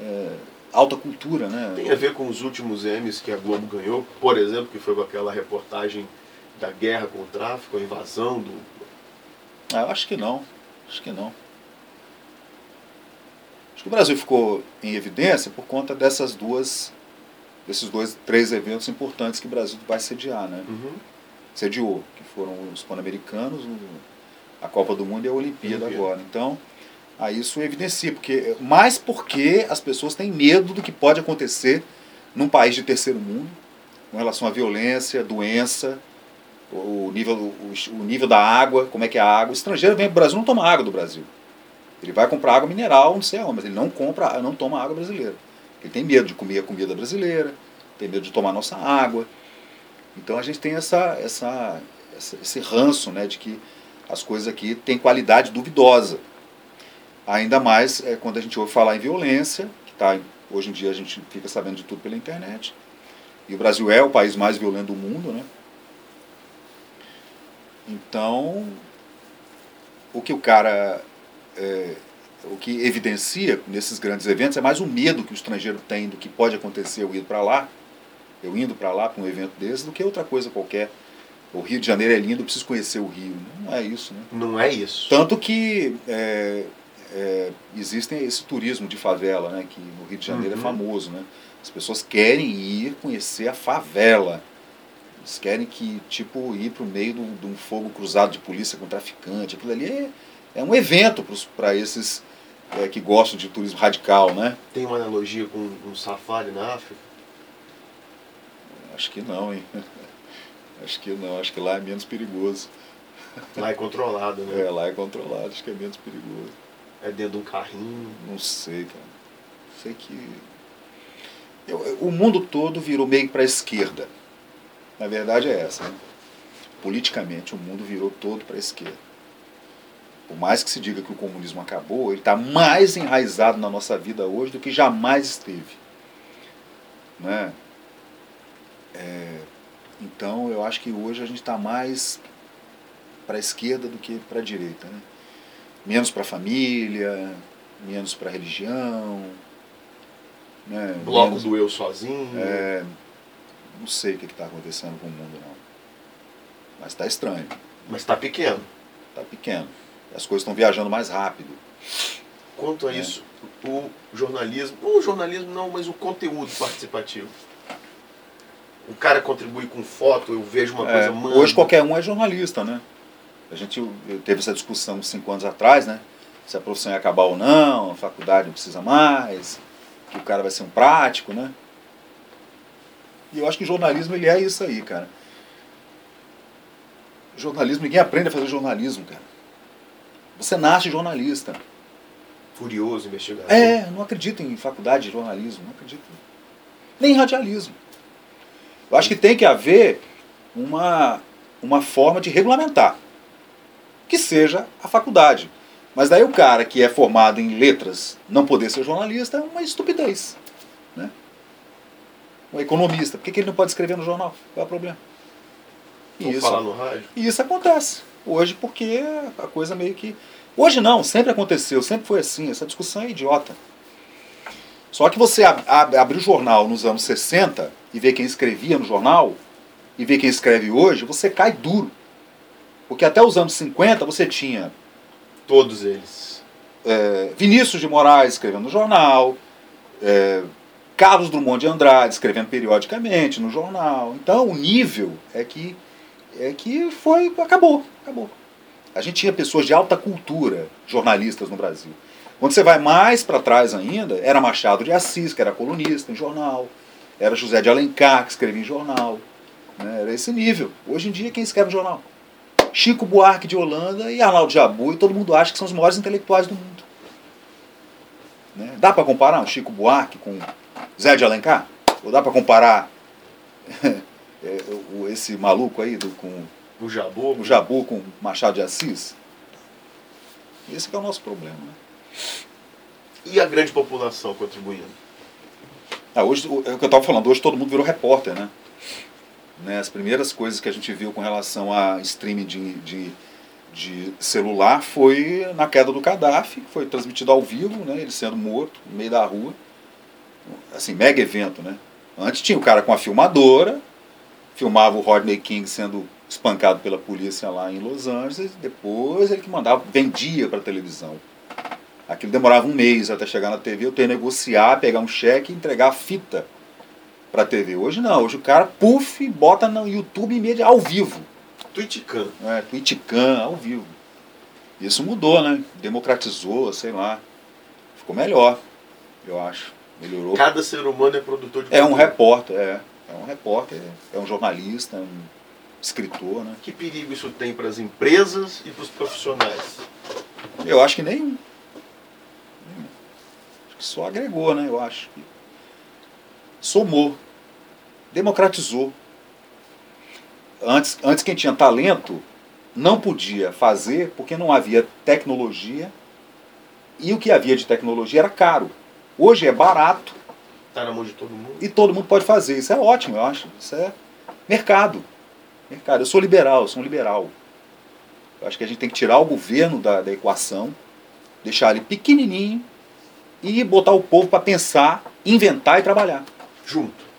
[SPEAKER 1] é, alta cultura, né?
[SPEAKER 2] Tem a ver com os últimos M's que a Globo ganhou, por exemplo, que foi com aquela reportagem da guerra com o tráfico, a invasão do.
[SPEAKER 1] Ah, eu acho que não. Acho que não. Acho que o Brasil ficou em evidência por conta dessas duas, desses dois, três eventos importantes que o Brasil vai sediar, né?
[SPEAKER 2] Uhum.
[SPEAKER 1] Sediou, que foram os Pan-Americanos, a Copa do Mundo e a Olimpíada
[SPEAKER 2] Olimpíada.
[SPEAKER 1] agora. Então, aí isso evidencia, porque mais porque as pessoas têm medo do que pode acontecer num país de terceiro mundo, com relação à violência, doença, o nível, o, o nível da água, como é que é a água. O estrangeiro vem para o Brasil não toma água do Brasil. Ele vai comprar água mineral, não sei aonde, mas ele não compra, não toma água brasileira. Ele tem medo de comer a comida brasileira, tem medo de tomar nossa água. Então a gente tem essa, essa, essa- esse ranço né, de que as coisas aqui têm qualidade duvidosa. Ainda mais é, quando a gente ouve falar em violência, que tá, hoje em dia a gente fica sabendo de tudo pela internet. E o Brasil é o país mais violento do mundo, né? Então, o que o cara. é, o que evidencia nesses grandes eventos é mais o medo que o estrangeiro tem do que pode acontecer eu ir para lá, eu indo para lá para um evento desse, do que outra coisa qualquer. O Rio de Janeiro é lindo, eu preciso conhecer o Rio. Não é isso, né?
[SPEAKER 2] Não é isso.
[SPEAKER 1] Tanto que é, é, existem esse turismo de favela, né? Que no Rio de Janeiro
[SPEAKER 2] Uhum.
[SPEAKER 1] é famoso, né? As pessoas querem ir conhecer a favela. Eles querem que, tipo, ir para o meio de um- de um fogo cruzado de polícia com traficante. Aquilo ali é, é um evento para esses é, que gostam de turismo radical, né?
[SPEAKER 2] Tem uma analogia com um safari na África?
[SPEAKER 1] Acho que não, hein? [laughs] Acho que não, acho que lá é menos perigoso.
[SPEAKER 2] Lá é controlado, né?
[SPEAKER 1] É, lá é controlado, acho que é menos perigoso.
[SPEAKER 2] É dentro de um carrinho.
[SPEAKER 1] Não sei, cara. Sei que. Eu- o mundo todo virou meio para a esquerda. Na verdade é essa. Né? Politicamente, o mundo virou todo para a esquerda. Por mais que se diga que o comunismo acabou, ele está mais enraizado na nossa vida hoje do que jamais esteve. Né? É, então, eu acho que hoje a gente está mais para a esquerda do que para a direita. Né? Menos para a família, menos para a religião. Né?
[SPEAKER 2] Bloco
[SPEAKER 1] menos-
[SPEAKER 2] do eu sozinho.
[SPEAKER 1] é, não sei o que está acontecendo com o mundo, não. Mas está estranho,
[SPEAKER 2] Mas tá pequeno.
[SPEAKER 1] está pequeno. As coisas estão viajando mais rápido.
[SPEAKER 2] Quanto a
[SPEAKER 1] É.
[SPEAKER 2] isso, o jornalismo, o jornalismo não, mas o conteúdo participativo. O cara contribui com foto, eu vejo uma
[SPEAKER 1] É,
[SPEAKER 2] coisa,
[SPEAKER 1] hoje qualquer um é jornalista, né? A gente teve essa discussão cinco anos atrás, né? Se a profissão ia acabar ou não, a faculdade não precisa mais, que o cara vai ser um prático, né? E eu acho que o jornalismo ele é isso aí, cara. Jornalismo, ninguém aprende a fazer jornalismo, cara. Você nasce jornalista.
[SPEAKER 2] Curioso, investigador.
[SPEAKER 1] É, não acredito em faculdade de jornalismo, não acredito. Nem em radialismo. Eu acho que tem que haver uma, uma forma de regulamentar. Que seja a faculdade. Mas daí o cara que é formado em letras não poder ser jornalista é uma estupidez. Né? Um economista, por que, que ele não pode escrever no jornal? Qual é o problema? E isso,
[SPEAKER 2] falar no rádio.
[SPEAKER 1] e isso acontece. Hoje porque a coisa meio que. Hoje não, sempre aconteceu, sempre foi assim. Essa discussão é idiota. Só que você ab ab abrir o jornal nos anos 60 e ver quem escrevia no jornal e ver quem escreve hoje, você cai duro. Porque até os anos 50 você tinha
[SPEAKER 2] Todos eles.
[SPEAKER 1] é, Vinícius de Moraes escrevendo no jornal, é, Carlos Drummond de Andrade escrevendo periodicamente no jornal. Então o nível é que é que foi acabou, acabou. A gente tinha pessoas de alta cultura, jornalistas no Brasil. Quando você vai mais para trás ainda, era Machado de Assis, que era colunista em jornal, era José de Alencar, que escrevia em jornal. Né? Era esse nível. Hoje em dia, quem escreve jornal? Chico Buarque de Holanda e Arnaldo Jabu, e todo mundo acha que são os maiores intelectuais do mundo. Né? Dá para comparar um Chico Buarque com Zé de Alencar? Ou dá para comparar [laughs] é, o- esse maluco aí do, com
[SPEAKER 2] O Jabu.
[SPEAKER 1] o Jabu com Machado de Assis? Esse que é o nosso problema. Né?
[SPEAKER 2] E a grande população contribuindo.
[SPEAKER 1] Ah, hoje, o- é o que eu estava falando, hoje todo mundo virou repórter, né? Né, As primeiras coisas que a gente viu com relação a streaming de, de, de celular foi na queda do Gaddafi, que foi transmitido ao vivo, né? Ele sendo morto no meio da rua. Assim, mega evento, né? Antes tinha o cara com a filmadora, filmava o Rodney King sendo espancado pela polícia lá em Los Angeles, depois ele que mandava, vendia para televisão. Aquilo demorava um mês até chegar na TV, eu tenho que negociar, pegar um cheque e entregar a fita para a TV. Hoje não, hoje o cara, puf, bota no YouTube imediatamente, ao vivo.
[SPEAKER 2] Twitcam.
[SPEAKER 1] Né? Twitcam, ao vivo. Isso mudou, né? Democratizou, sei lá. Ficou melhor, eu acho. Melhorou.
[SPEAKER 2] Cada ser humano é produtor de
[SPEAKER 1] É um repórter, é. É um repórter, é um jornalista, é um escritor, né?
[SPEAKER 2] Que perigo isso tem para as empresas e para os profissionais?
[SPEAKER 1] Eu acho que nenhum. Nenhum. Acho que só agregou, né? Eu acho que somou, democratizou. Antes, antes quem tinha talento não podia fazer porque não havia tecnologia e o que havia de tecnologia era caro. Hoje é barato
[SPEAKER 2] Está na mão de todo mundo.
[SPEAKER 1] e todo mundo pode fazer. Isso é ótimo, eu acho. Isso é mercado. Mercado. Eu sou liberal, eu sou um liberal. Eu acho que a gente tem que tirar o governo da, da equação, deixar ele pequenininho e botar o povo para pensar, inventar e trabalhar.
[SPEAKER 2] Junto.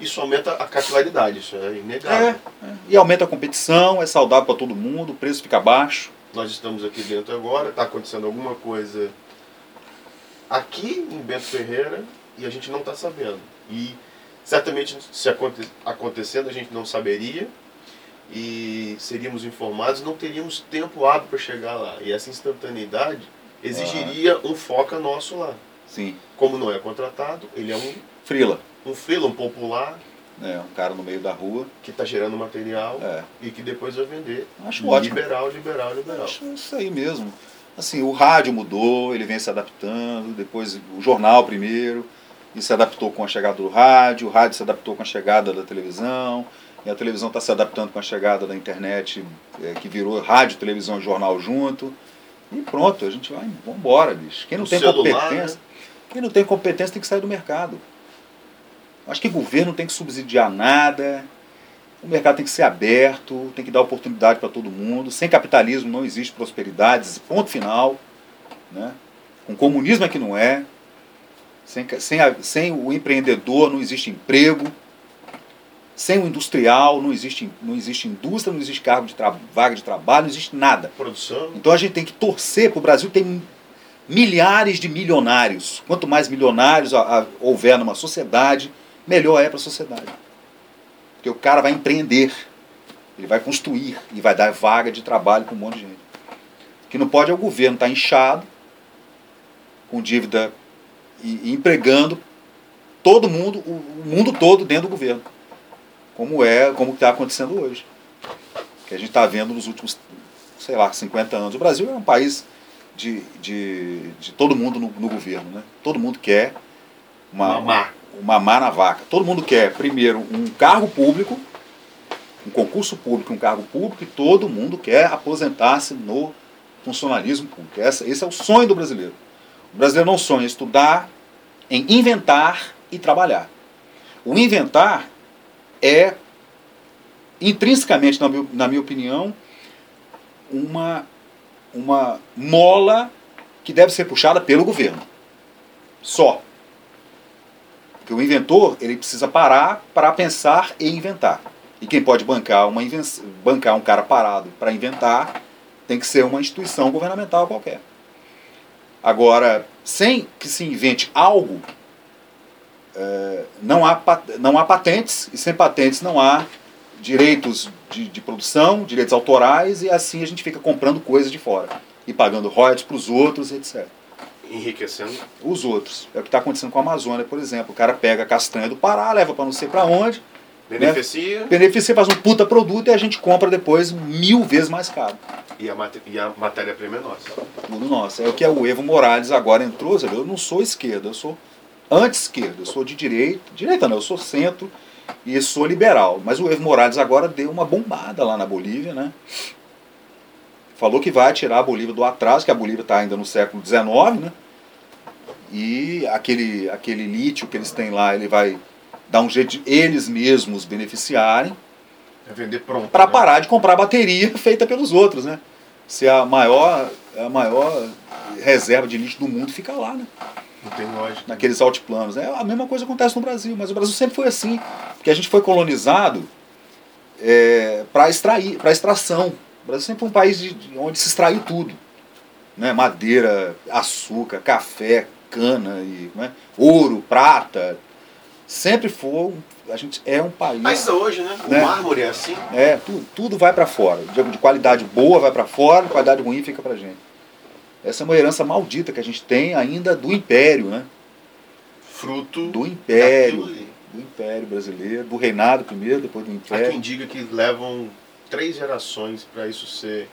[SPEAKER 2] Isso aumenta a capilaridade, isso é inegável.
[SPEAKER 1] É, é. E aumenta a competição, é saudável para todo mundo, o preço fica baixo.
[SPEAKER 2] Nós estamos aqui dentro agora, está acontecendo alguma coisa aqui em Bento Ferreira e a gente não está sabendo. E certamente se aconte- acontecendo a gente não saberia e seríamos informados, não teríamos tempo hábil para chegar lá. E essa instantaneidade exigiria um foca nosso lá.
[SPEAKER 1] Sim.
[SPEAKER 2] Como não é contratado, ele é um,
[SPEAKER 1] Frila.
[SPEAKER 2] um freela, um popular
[SPEAKER 1] É, um cara no meio da rua.
[SPEAKER 2] que está gerando material
[SPEAKER 1] É.
[SPEAKER 2] e que depois vai vender.
[SPEAKER 1] Acho ótimo.
[SPEAKER 2] Liberal, liberal, liberal.
[SPEAKER 1] Acho isso aí mesmo. Assim, o rádio mudou, ele vem se adaptando, depois o jornal primeiro, e se adaptou com a chegada do rádio, o rádio se adaptou com a chegada da televisão, e a televisão está se adaptando com a chegada da internet, é, que virou rádio, televisão e jornal junto. E pronto, a gente vai, vamos embora, bicho. Quem não
[SPEAKER 2] O
[SPEAKER 1] tem
[SPEAKER 2] celular,
[SPEAKER 1] competência,
[SPEAKER 2] né?
[SPEAKER 1] quem não tem competência tem que sair do mercado. Acho que governo não tem que subsidiar nada. O mercado tem que ser aberto, tem que dar oportunidade para todo mundo. Sem capitalismo não existe prosperidade, ponto final. Né? Com comunismo é que não é. Sem, sem, a- sem o empreendedor não existe emprego. Sem o industrial não existe, não existe indústria, não existe cargo de vaga de trabalho, não existe nada.
[SPEAKER 2] Produção.
[SPEAKER 1] Então a gente tem que torcer para o Brasil ter milhares de milionários. Quanto mais milionários houver numa sociedade, melhor é para a sociedade. Porque o cara vai empreender, ele vai construir e vai dar vaga de trabalho para um monte de gente. O que não pode é o governo estar inchado, com dívida e, e empregando todo mundo, o, o mundo todo dentro do governo. Como é, como está acontecendo hoje. Que a gente está vendo nos últimos sei lá, 50 anos. O Brasil é um país de, de, de todo mundo no, no governo. Né? Todo mundo quer uma,
[SPEAKER 2] Mamar.
[SPEAKER 1] Má na vaca. Todo mundo quer, primeiro, um cargo público, um concurso público, um cargo público, e todo mundo quer aposentar-se no funcionalismo público. Essa, esse é o sonho do brasileiro. O brasileiro não sonha em estudar, em inventar e trabalhar. O inventar é, intrinsecamente, na minha, na minha opinião, uma, uma mola que deve ser puxada pelo governo. Só. Porque o inventor ele precisa parar para pensar e inventar. E quem pode bancar, uma invenção, bancar um cara parado para inventar tem que ser uma instituição governamental qualquer. Agora, sem que se invente algo, é, não, há, não há patentes, e sem patentes não há direitos de, de produção, direitos autorais, e assim a gente fica comprando coisas de fora e pagando royalties para os outros, etc.
[SPEAKER 2] Enriquecendo.
[SPEAKER 1] Os outros. É o que está acontecendo com a Amazônia, por exemplo. O cara pega a castanha do Pará, leva para não sei para onde,
[SPEAKER 2] Beneficia
[SPEAKER 1] beneficia, faz um puta produto e a gente compra depois mil vezes mais caro.
[SPEAKER 2] e a, e a matéria-prima é nossa.
[SPEAKER 1] Tudo nosso. É o que é o Evo Morales agora entrou, sabe? Eu não sou esquerda, eu sou anti-esquerda, eu sou de direita. Direita não, eu sou centro e sou liberal. Mas o Evo Morales agora deu uma bombada lá na Bolívia, né? Falou que vai tirar a Bolívia do atraso, que a Bolívia está ainda no século XIX, né? E aquele, aquele lítio que eles têm lá, ele vai dar um jeito de eles mesmos beneficiarem
[SPEAKER 2] É vender pronto.
[SPEAKER 1] para
[SPEAKER 2] né?
[SPEAKER 1] parar de comprar bateria [laughs] feita pelos outros, né? Se a maior, a maior reserva de lixo do mundo fica lá, né?
[SPEAKER 2] Não tem lógica.
[SPEAKER 1] Naqueles altiplanos. É, a mesma coisa acontece no Brasil, mas o Brasil sempre foi assim, porque a gente foi colonizado para extrair, para extração. O Brasil sempre foi um país de, de onde se extraiu tudo, né? Madeira, açúcar, café, cana e né? ouro, prata. Sempre foi, a gente é um país.
[SPEAKER 2] Mas hoje, né? O
[SPEAKER 1] Né?
[SPEAKER 2] mármore é assim.
[SPEAKER 1] É, tudo, tudo vai para fora. De, de qualidade boa vai para fora, de qualidade ruim fica pra gente. Essa é uma herança maldita que a gente tem ainda do Império, né?
[SPEAKER 2] Fruto
[SPEAKER 1] Do Império. Do Império brasileiro, do reinado primeiro, depois do
[SPEAKER 2] Há
[SPEAKER 1] Império.
[SPEAKER 2] quem diga que levam três gerações para isso ser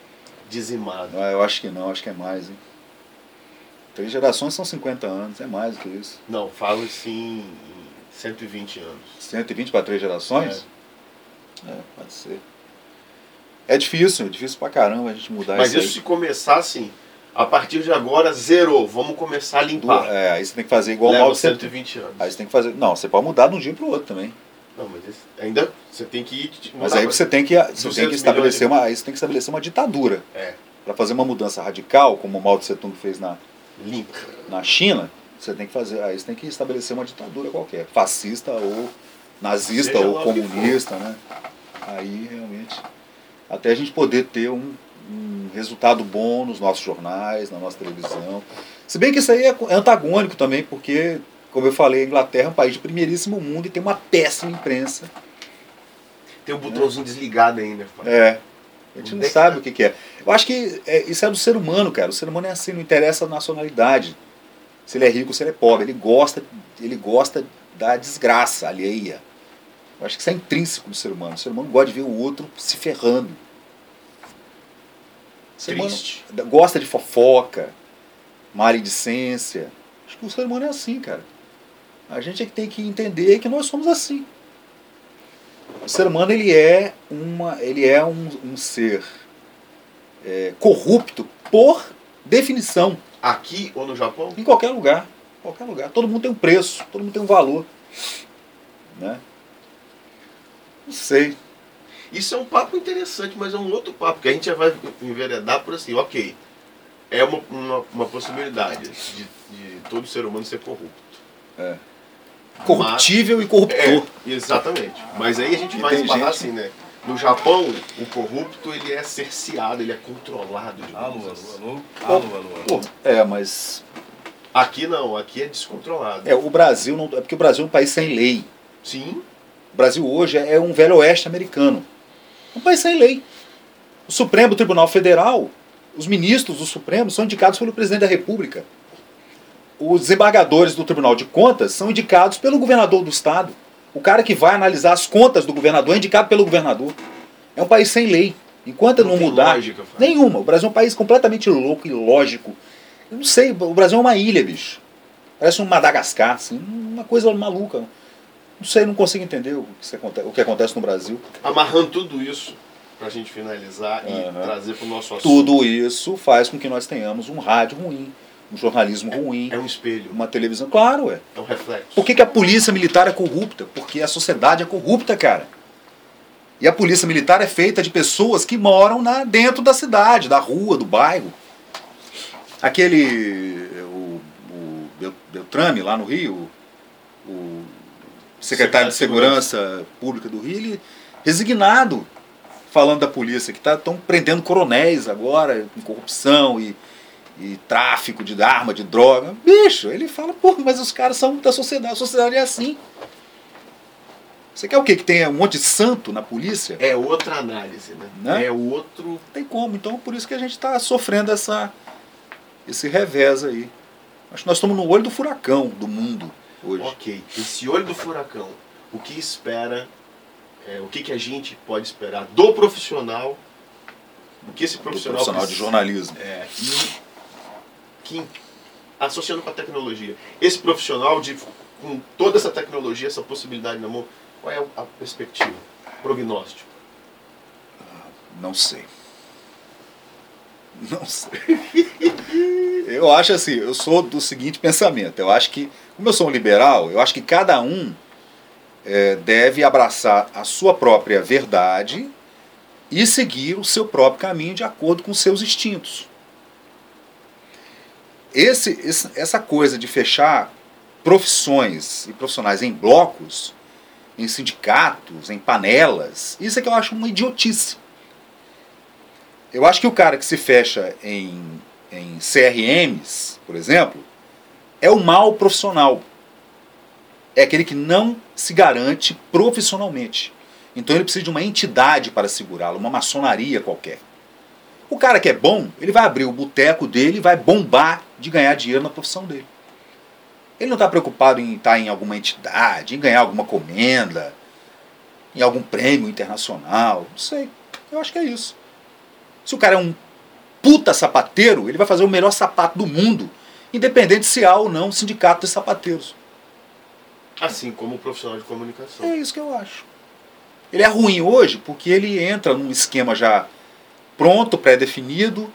[SPEAKER 2] dizimado.
[SPEAKER 1] Ah, eu acho que não, acho que é mais, hein? Três gerações são 50 anos, é mais do que isso.
[SPEAKER 2] Não, falo sim em 120 anos.
[SPEAKER 1] 120 para três gerações? É. pode ser. É difícil, é difícil pra caramba a gente mudar
[SPEAKER 2] Mas
[SPEAKER 1] isso. aí.
[SPEAKER 2] isso se começar assim, a partir de agora, zerou. Vamos começar a limpar.
[SPEAKER 1] é, aí você tem que fazer igual o
[SPEAKER 2] Leva
[SPEAKER 1] Tung.
[SPEAKER 2] 120 anos.
[SPEAKER 1] Aí você tem que fazer. Não, você pode mudar de um dia para o outro também.
[SPEAKER 2] Não, mas esse- ainda você tem que ir.
[SPEAKER 1] Mas aí você tem que, você tem
[SPEAKER 2] 200
[SPEAKER 1] que estabelecer
[SPEAKER 2] milhões
[SPEAKER 1] uma, aí você tem que estabelecer uma ditadura.
[SPEAKER 2] É,
[SPEAKER 1] Para fazer uma mudança radical, como o Mao Tse Tung fez na,
[SPEAKER 2] limpa.
[SPEAKER 1] na China, você tem que fazer, aí você tem que estabelecer uma ditadura qualquer, fascista ou nazista
[SPEAKER 2] Seja
[SPEAKER 1] ou comunista, né? Aí realmente até a gente poder ter um, um resultado bom nos nossos jornais, na nossa televisão. Se bem que isso aí é antagônico também, porque como eu falei, a Inglaterra é um país de primeiríssimo mundo e tem uma péssima imprensa.
[SPEAKER 2] Tem o botãozinho desligado ainda.
[SPEAKER 1] É. A gente não sabe o que, que é. Eu acho que é, isso é do ser humano, cara. O ser humano é assim, não interessa a nacionalidade. Se ele é rico, se ele é pobre. Ele gosta, ele gosta da desgraça alheia. Eu acho que isso é intrínseco do ser humano. O ser humano gosta de ver o outro se ferrando. O ser humano
[SPEAKER 2] Triste.
[SPEAKER 1] gosta de fofoca, maledicência. Acho que o ser humano é assim, cara. A gente é que tem que entender que nós somos assim. O ser humano ele é, uma, ele é um, um ser é, corrupto por definição,
[SPEAKER 2] Aqui ou no Japão?
[SPEAKER 1] em qualquer lugar. Qualquer lugar. Todo mundo tem um preço, todo mundo tem um valor. Né? Não sei.
[SPEAKER 2] Isso é um papo interessante, mas é um outro papo, que a gente já vai enveredar por assim, ok. É uma, uma, uma possibilidade de, de todo ser humano ser corrupto.
[SPEAKER 1] Corruptível e corruptor.
[SPEAKER 2] É, exatamente. Mas aí a gente
[SPEAKER 1] E
[SPEAKER 2] vai
[SPEAKER 1] gente-
[SPEAKER 2] assim, né? No Japão, o corrupto ele é cerceado, ele é controlado.
[SPEAKER 4] Alô, alô, alô, alô, alô,
[SPEAKER 1] é, mas
[SPEAKER 2] Aqui não, aqui é descontrolado.
[SPEAKER 1] é, o Brasil não. É porque o Brasil é um país sem lei.
[SPEAKER 2] Sim,
[SPEAKER 1] O Brasil hoje é um velho oeste americano. Um país sem lei. O Supremo Tribunal Federal, os ministros do Supremo são indicados pelo presidente da República. Os desembargadores do Tribunal de Contas são indicados pelo governador do estado. O cara que vai analisar as contas do governador é indicado pelo governador. É um país sem lei. Enquanto
[SPEAKER 2] Não
[SPEAKER 1] não, mudar.
[SPEAKER 2] lógica,
[SPEAKER 1] nenhuma. O Brasil é um país completamente louco e lógico. Eu não sei, o Brasil é uma ilha, bicho. Parece um Madagascar, assim, uma coisa maluca. Não sei, não consigo entender o que, o acontece no Brasil.
[SPEAKER 2] Amarrando tudo isso, pra gente finalizar e
[SPEAKER 1] Aham.
[SPEAKER 2] trazer pro nosso assunto.
[SPEAKER 1] Tudo isso faz com que nós tenhamos um rádio ruim, um jornalismo ruim,
[SPEAKER 2] É um espelho,
[SPEAKER 1] uma televisão. Claro, é.
[SPEAKER 2] é um reflexo.
[SPEAKER 1] Por que, que a polícia militar é corrupta? Porque a sociedade é corrupta, cara. E a polícia militar é feita de pessoas que moram na, dentro da cidade, da rua, do bairro. Aquele. O, o Bel- Beltrame, lá no Rio, o secretário de Segurança Pública do Rio, ele resignado falando da polícia, que estão prendendo coronéis agora com corrupção e, e tráfico de arma, de droga. Bicho, ele fala, pô, mas os caras são da sociedade, a sociedade é assim. Você quer o quê? Que tenha um monte de santo na polícia?
[SPEAKER 2] É outra análise, né?
[SPEAKER 1] Né?
[SPEAKER 2] É outro.
[SPEAKER 1] Não tem como. Então, por isso que a gente está sofrendo essa, esse revés aí. Acho que nós estamos no olho do furacão do mundo hoje.
[SPEAKER 2] Ok, esse olho do furacão, o que espera, é, o que, que a gente pode esperar do profissional, o que esse
[SPEAKER 1] Do
[SPEAKER 2] profissional,
[SPEAKER 1] profissional de
[SPEAKER 2] precisa-
[SPEAKER 1] jornalismo.
[SPEAKER 2] É, e que, associando com a tecnologia, esse profissional de, com toda essa tecnologia, essa possibilidade na mão, qual é a perspectiva, prognóstico?
[SPEAKER 1] Não sei. Não sei. [laughs] Eu acho assim, eu sou do seguinte pensamento. Eu acho que, como eu sou um liberal, eu acho que cada um eh, deve abraçar a sua própria verdade e seguir o seu próprio caminho de acordo com seus instintos. Esse, esse- essa coisa de fechar profissões e profissionais em blocos, em sindicatos, em panelas, isso é que eu acho uma idiotice. Eu acho que o cara que se fecha em, em CRMs, por exemplo, é o mal profissional. É aquele que não se garante profissionalmente. Então ele precisa de uma entidade para segurá-lo, uma maçonaria qualquer. O cara que é bom, ele vai abrir o boteco dele vai bombar de ganhar dinheiro na profissão dele. Ele não está preocupado em estar em alguma entidade, em ganhar alguma comenda, em algum prêmio internacional. Não sei. Eu acho que é isso. Se o cara é um puta sapateiro, ele vai fazer o melhor sapato do mundo, independente se há ou não um sindicato de sapateiros.
[SPEAKER 2] Assim como o profissional de comunicação.
[SPEAKER 1] É isso que eu acho. Ele é ruim hoje porque ele entra num esquema já pronto, pré-definido,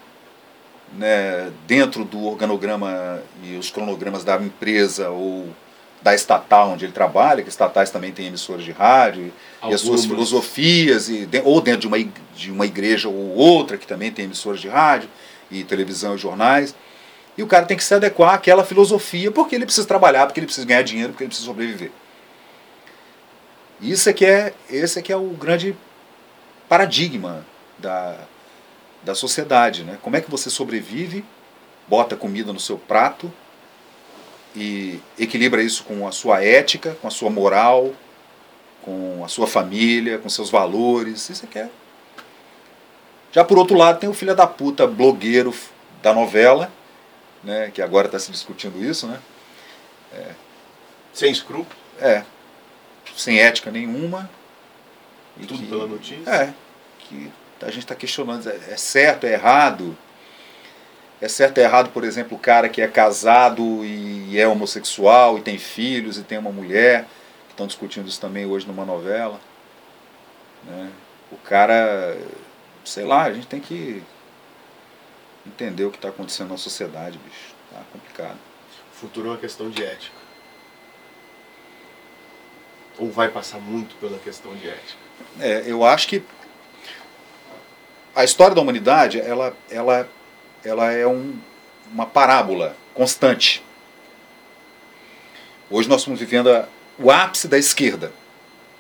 [SPEAKER 1] né, dentro do organograma e os cronogramas da empresa ou da estatal onde ele trabalha, que estatais também têm emissoras de rádio, e as suas
[SPEAKER 2] Algumas.
[SPEAKER 1] filosofias, e, ou dentro de uma, de uma igreja ou outra que também tem emissoras de rádio e televisão e jornais. E o cara tem que se adequar àquela filosofia porque ele precisa trabalhar, porque ele precisa ganhar dinheiro, porque ele precisa sobreviver. Isso é que é, esse é que é o grande paradigma da, da sociedade, né? Como é que você sobrevive, bota comida no seu prato e equilibra isso com a sua ética, com a sua moral, com a sua família, com seus valores, isso é que é. Já por outro lado tem o filho da puta blogueiro da novela, né, que agora está se discutindo isso, né?
[SPEAKER 2] Sem escrúpulo,
[SPEAKER 1] É, sem ética nenhuma.
[SPEAKER 2] tudo
[SPEAKER 1] que-
[SPEAKER 2] pela notícia.
[SPEAKER 1] É, que a gente está questionando, é é certo, é errado? É certo, é errado, por exemplo, o cara que é casado e é homossexual e tem filhos e tem uma mulher, que estão discutindo isso também hoje numa novela. né? O cara, sei lá, a gente tem que entender o que está acontecendo na sociedade, bicho. Tá complicado.
[SPEAKER 2] O futuro é uma questão de ética. Ou vai passar muito pela questão de ética?
[SPEAKER 1] É, eu acho que a história da humanidade ela, ela, ela é um, uma parábola constante. Hoje nós estamos vivendo a- o ápice da esquerda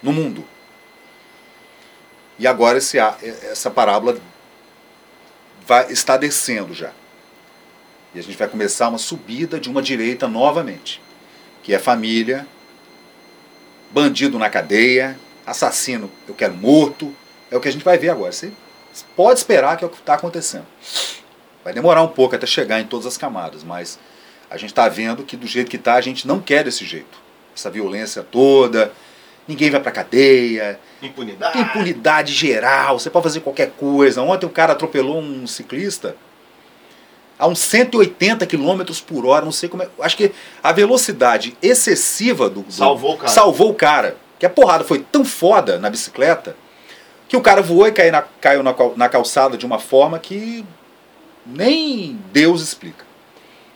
[SPEAKER 1] no mundo. E agora esse, essa parábola vai, está descendo já. E a gente vai começar uma subida de uma direita novamente, que é família, bandido na cadeia, assassino eu quero morto. É o que a gente vai ver agora. Você pode esperar que é o que está acontecendo. Vai demorar um pouco até chegar em todas as camadas, mas a gente está vendo que do jeito que está, a gente não quer desse jeito. Essa violência toda, ninguém vai pra cadeia,
[SPEAKER 2] Impunidade.
[SPEAKER 1] impunidade geral, você pode fazer qualquer coisa. Ontem um cara atropelou um ciclista a uns 180 km por hora, não sei como é. Acho que a velocidade excessiva do, do-
[SPEAKER 2] Salvou o cara.
[SPEAKER 1] salvou o cara. Que a porrada foi tão foda na bicicleta que o cara voou e caiu na, caiu na, na calçada de uma forma que nem Deus explica.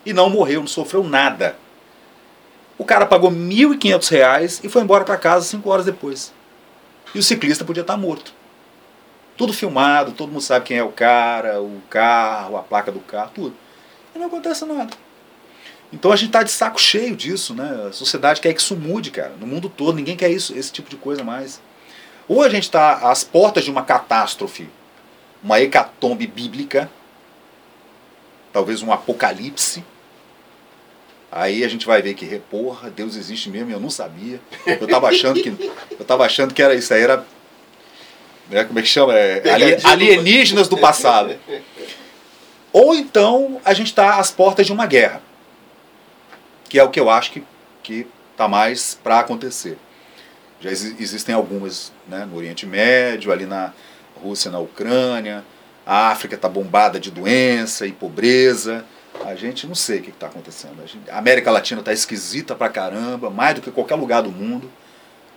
[SPEAKER 1] E não morreu, não sofreu nada. O cara pagou 1.500 reais e foi embora para casa cinco horas depois. E o ciclista podia estar morto. Tudo filmado, todo mundo sabe quem é o cara, o carro, a placa do carro, tudo. E não acontece nada. Então a gente tá de saco cheio disso, né? A sociedade quer que isso mude, cara. No mundo todo, ninguém quer isso, esse tipo de coisa mais. Ou a gente está às portas de uma catástrofe, uma hecatombe bíblica, talvez um apocalipse. Aí a gente vai ver que, porra, Deus existe mesmo, e eu não sabia. Eu tava achando que eu tava achando que era isso aí era né, como é que chama? É, alienígenas do passado. Ou então a gente está às portas de uma guerra, que é o que eu acho que que tá mais para acontecer. Já exi- existem algumas né, no Oriente Médio, ali na Rússia, na Ucrânia. A África está bombada de doença e pobreza. A gente não sei o que está acontecendo. A, gente- a América Latina está esquisita pra caramba, mais do que qualquer lugar do mundo.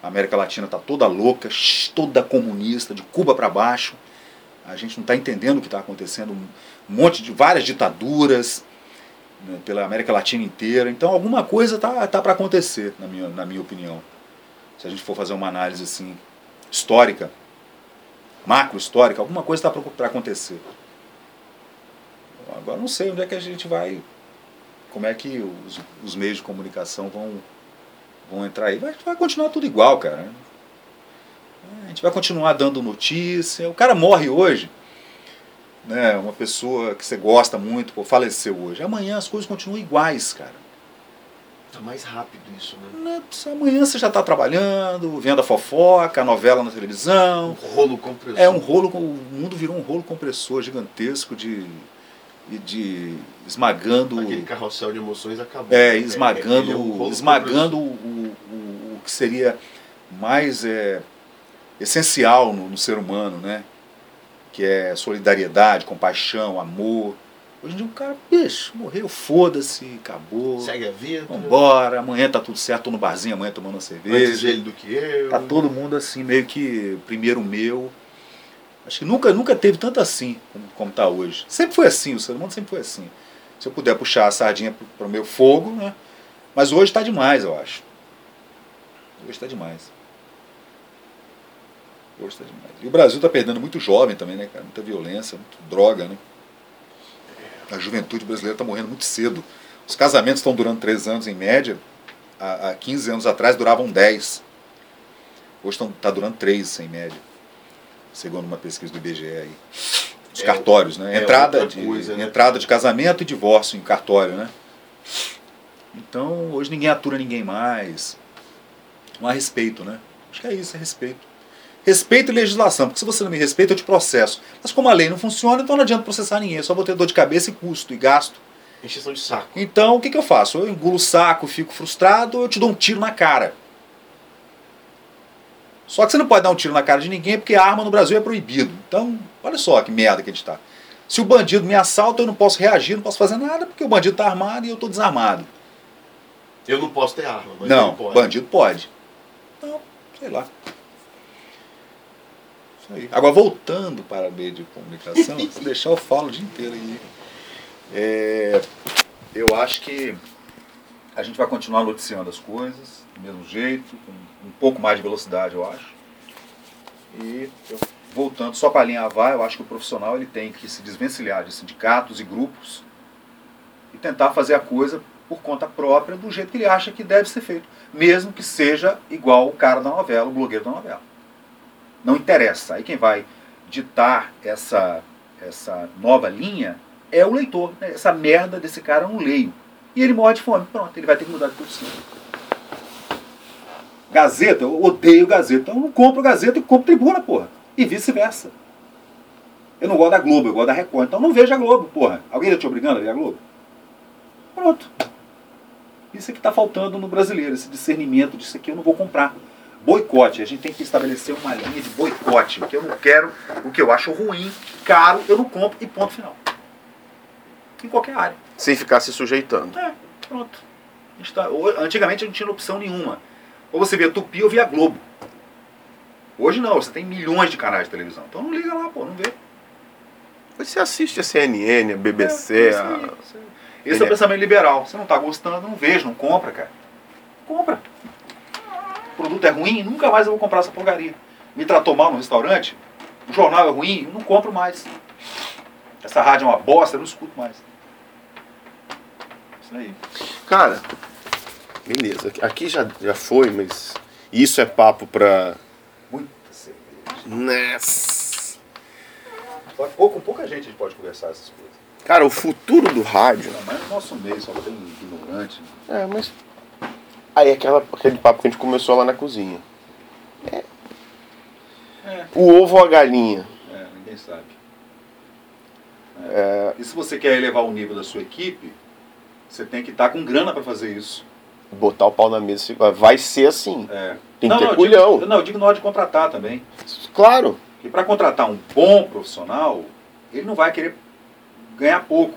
[SPEAKER 1] A América Latina está toda louca, toda comunista, de Cuba para baixo. A gente não está entendendo o que está acontecendo. Um monte de várias ditaduras né, pela América Latina inteira. Então alguma coisa tá, tá para acontecer, na minha, na minha opinião. Se a gente for fazer uma análise assim histórica, macro histórica, alguma coisa está para acontecer. Agora não sei onde é que a gente vai, como é que os, os meios de comunicação vão, vão entrar aí. Vai, vai continuar tudo igual, cara. A gente vai continuar dando notícia. O cara morre hoje, né? Uma pessoa que você gosta muito, pô, faleceu hoje. Amanhã as coisas continuam iguais, cara.
[SPEAKER 2] Tá mais rápido isso, né?
[SPEAKER 1] Né, Amanhã você já está trabalhando, vendo a fofoca, a novela na televisão.
[SPEAKER 2] Um rolo compressor.
[SPEAKER 1] É um rolo, com- o mundo virou um rolo compressor gigantesco de, de, de esmagando,
[SPEAKER 2] Aquele carrossel de emoções acabou.
[SPEAKER 1] é, esmagando,
[SPEAKER 2] ele é um
[SPEAKER 1] esmagando o, o, o- o que seria mais é, essencial no, no ser humano, né? Que é solidariedade, compaixão, amor. Hoje em dia o cara, bicho, morreu, foda-se, acabou.
[SPEAKER 2] Segue a vida.
[SPEAKER 1] Vambora, amanhã tá tudo certo, tô no barzinho amanhã tomando uma
[SPEAKER 2] Antes
[SPEAKER 1] cerveja.
[SPEAKER 2] ele do que eu.
[SPEAKER 1] Tá todo mundo assim, meio que primeiro meu. Acho que nunca, nunca teve tanto assim como, como tá hoje. Sempre foi assim, o ser humano sempre foi assim. Se eu puder puxar a sardinha pro, pro meu fogo, né? Mas hoje tá demais, eu acho. Hoje tá demais. Hoje tá demais. E o Brasil tá perdendo muito jovem também, né, cara? Muita violência, muito droga, né? A juventude brasileira tá morrendo muito cedo. Os casamentos estão durando três anos em média. Há, há 15 anos atrás duravam 10. Hoje está durando 3 em média. Segundo uma pesquisa do IBGE aí. Os
[SPEAKER 2] É,
[SPEAKER 1] cartórios, né?
[SPEAKER 2] é
[SPEAKER 1] Entrada, de,
[SPEAKER 2] coisa, né?
[SPEAKER 1] entrada de casamento e divórcio em cartório, né? Então, hoje ninguém atura ninguém mais. Não há respeito, né? Acho que é isso, é respeito. Respeito e legislação, porque se você não me respeita, eu te processo. Mas como a lei não funciona, então não adianta processar ninguém. Eu só vou ter dor de cabeça e custo e gasto.
[SPEAKER 2] Encheção de saco.
[SPEAKER 1] Então, o que, que eu faço? Eu engulo o saco, fico frustrado, eu te dou um tiro na cara. Só que você não pode dar um tiro na cara de ninguém porque arma no Brasil é proibido. Então, olha só que merda que a gente tá. Se o bandido me assalta, eu não posso reagir, não posso fazer nada porque o bandido tá armado e eu tô desarmado.
[SPEAKER 2] Eu não posso ter arma, mas
[SPEAKER 1] não,
[SPEAKER 2] pode.
[SPEAKER 1] bandido pode. Então, sei lá. Agora, voltando para meio de comunicação, [laughs] se deixar eu falo o dia inteiro aí. É, eu acho que a gente vai continuar noticiando as coisas do mesmo jeito, com um pouco mais de velocidade, eu acho. E voltando só para alinhavar, eu acho que o profissional ele tem que se desvencilhar de sindicatos e grupos e tentar fazer a coisa por conta própria do jeito que ele acha que deve ser feito, mesmo que seja igual o cara da novela, o blogueiro da novela. Não interessa. Aí quem vai ditar essa essa nova linha é o leitor. né? Essa merda desse cara eu não leio. E ele morre de fome. Pronto, ele vai ter que mudar de profissão. Gazeta, eu odeio Gazeta. Então eu não compro Gazeta e compro Tribuna, porra. E vice-versa. Eu não gosto da Globo, eu gosto da Record. Então não veja a Globo, porra. Alguém está te obrigando a ver a Globo? Pronto. Isso é que está faltando no brasileiro, esse discernimento disso aqui eu não vou comprar. Boicote. A gente tem que estabelecer uma linha de boicote. O que eu não quero, o que eu acho ruim, caro, eu não compro e ponto final. Em qualquer área.
[SPEAKER 2] Sem ficar se sujeitando.
[SPEAKER 1] É, pronto. A tá- antigamente a gente não tinha opção nenhuma. Ou você via Tupi ou via Globo. Hoje não, você tem milhões de canais de televisão. Então não liga lá, pô, não vê.
[SPEAKER 2] Você assiste a CNN, a BBC,
[SPEAKER 1] é isso
[SPEAKER 2] a...
[SPEAKER 1] aí, isso aí. Esse é o pensamento liberal. Você não está gostando, não veja, não compra, cara. Compra. O produto é ruim, nunca mais eu vou comprar essa porcaria. Me tratou mal no restaurante, o jornal é ruim, eu não compro mais. Essa rádio é uma bosta, eu não escuto mais. Isso aí.
[SPEAKER 2] Cara, beleza. Aqui já, já foi, mas isso é papo pra...
[SPEAKER 1] Muita cerveja.
[SPEAKER 2] Nossa.
[SPEAKER 1] Só que pouco, pouca gente a gente pode conversar essas coisas.
[SPEAKER 2] Cara, o futuro do rádio...
[SPEAKER 1] Não, mas no nosso meio só tem ignorante.
[SPEAKER 2] É, mas... Aí aquela, aquele papo que a gente começou lá na cozinha.
[SPEAKER 1] É,
[SPEAKER 2] O ovo ou a galinha?
[SPEAKER 1] é ninguém sabe. E se você quer elevar o nível da sua equipe, você tem que estar com grana para fazer isso.
[SPEAKER 2] Botar o pau na mesa. e- Vai ser assim.
[SPEAKER 1] É.
[SPEAKER 2] Tem que
[SPEAKER 1] não,
[SPEAKER 2] ter
[SPEAKER 1] não, eu. Digo, não, eu digo na hora de contratar também.
[SPEAKER 2] Claro.
[SPEAKER 1] E para contratar um bom profissional, ele não vai querer ganhar pouco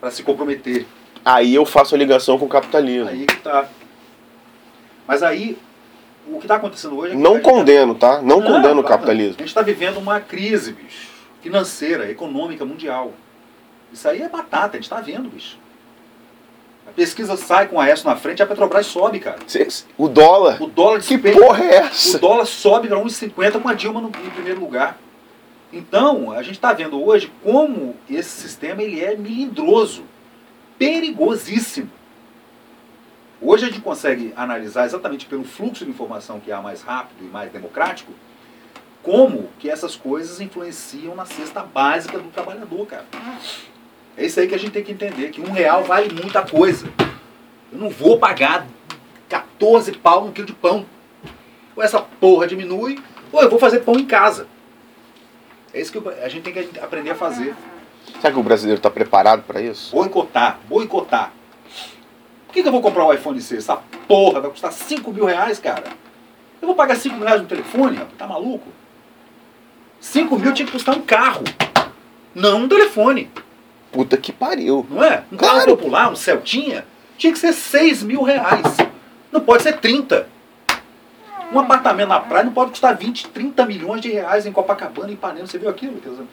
[SPEAKER 1] para se comprometer.
[SPEAKER 2] Aí eu faço a ligação com o capitalismo.
[SPEAKER 1] Aí que tá. Mas aí, o que está acontecendo hoje é que
[SPEAKER 2] Não
[SPEAKER 1] tá-
[SPEAKER 2] condeno, tá? Não, condeno o capitalismo.
[SPEAKER 1] A gente está vivendo uma crise, bicho. Financeira, econômica, mundial. Isso aí é batata, a gente está vendo, bicho. A pesquisa sai com a ESO na frente, a Petrobras sobe, cara.
[SPEAKER 2] O dólar.
[SPEAKER 1] O dólar
[SPEAKER 2] Que
[SPEAKER 1] despenca.
[SPEAKER 2] porra é
[SPEAKER 1] O
[SPEAKER 2] essa?
[SPEAKER 1] dólar sobe para 1,50 com a Dilma no, em primeiro lugar. Então, a gente está vendo hoje como esse sistema ele é melindroso, perigosíssimo. Hoje a gente consegue analisar exatamente pelo fluxo de informação que há mais rápido e mais democrático, como que essas coisas influenciam na cesta básica do trabalhador, cara. É isso aí que a gente tem que entender, que um real vale muita coisa. Eu não vou pagar 14 pau no quilo de pão. Ou essa porra diminui, ou eu vou fazer pão em casa. É isso que a gente tem que aprender a fazer.
[SPEAKER 2] Será que o brasileiro está preparado para isso?
[SPEAKER 1] Boicotar, boicotar. Por que, que eu vou comprar um iPhone 6? Essa porra vai custar 5 mil reais, cara. Eu vou pagar 5 mil reais no telefone, rapaz? tá maluco? 5 mil tinha que custar um carro, não um telefone,
[SPEAKER 2] Puta que pariu.
[SPEAKER 1] não é? Um carro
[SPEAKER 2] Claro.
[SPEAKER 1] popular, um Celtinha, tinha que ser 6 mil reais. Não pode ser 30. Um apartamento na praia não pode custar 20, 30 milhões de reais em Copacabana, em Ipanema. Você viu aquilo? Dizer,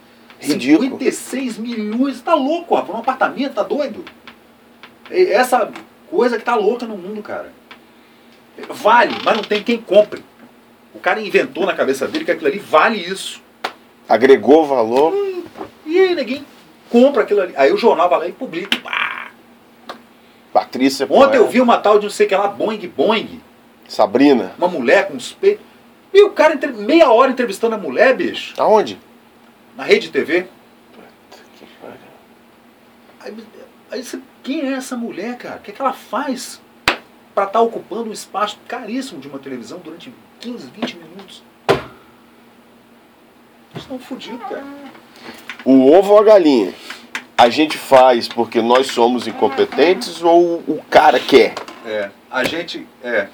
[SPEAKER 2] Ridículo.
[SPEAKER 1] 56 milhões. Tá louco, rapaz. Um apartamento, tá doido? Essa coisa que tá louca no mundo, cara. Vale, mas não tem quem compre. O cara inventou na cabeça dele que aquilo ali vale isso.
[SPEAKER 2] Agregou valor.
[SPEAKER 1] E aí, ninguém compra aquilo ali. Aí o jornal vai lá e publica. Pá.
[SPEAKER 2] Patrícia.
[SPEAKER 1] Ontem eu
[SPEAKER 2] Poé,
[SPEAKER 1] vi uma tal de não sei o que lá, Boing Boing.
[SPEAKER 2] Sabrina.
[SPEAKER 1] Uma mulher com uns peitos. E o cara entre- meia hora entrevistando a mulher, bicho,
[SPEAKER 2] Aonde?
[SPEAKER 1] na rede TV. Aí, aí você, quem é essa mulher, cara? O que, é que ela faz para estar ocupando um espaço caríssimo de uma televisão durante 15, 20 minutos? Eles estão fodidos, cara.
[SPEAKER 2] O ovo ou a galinha? A gente faz porque nós somos incompetentes ou o cara quer?
[SPEAKER 1] É, a gente. É.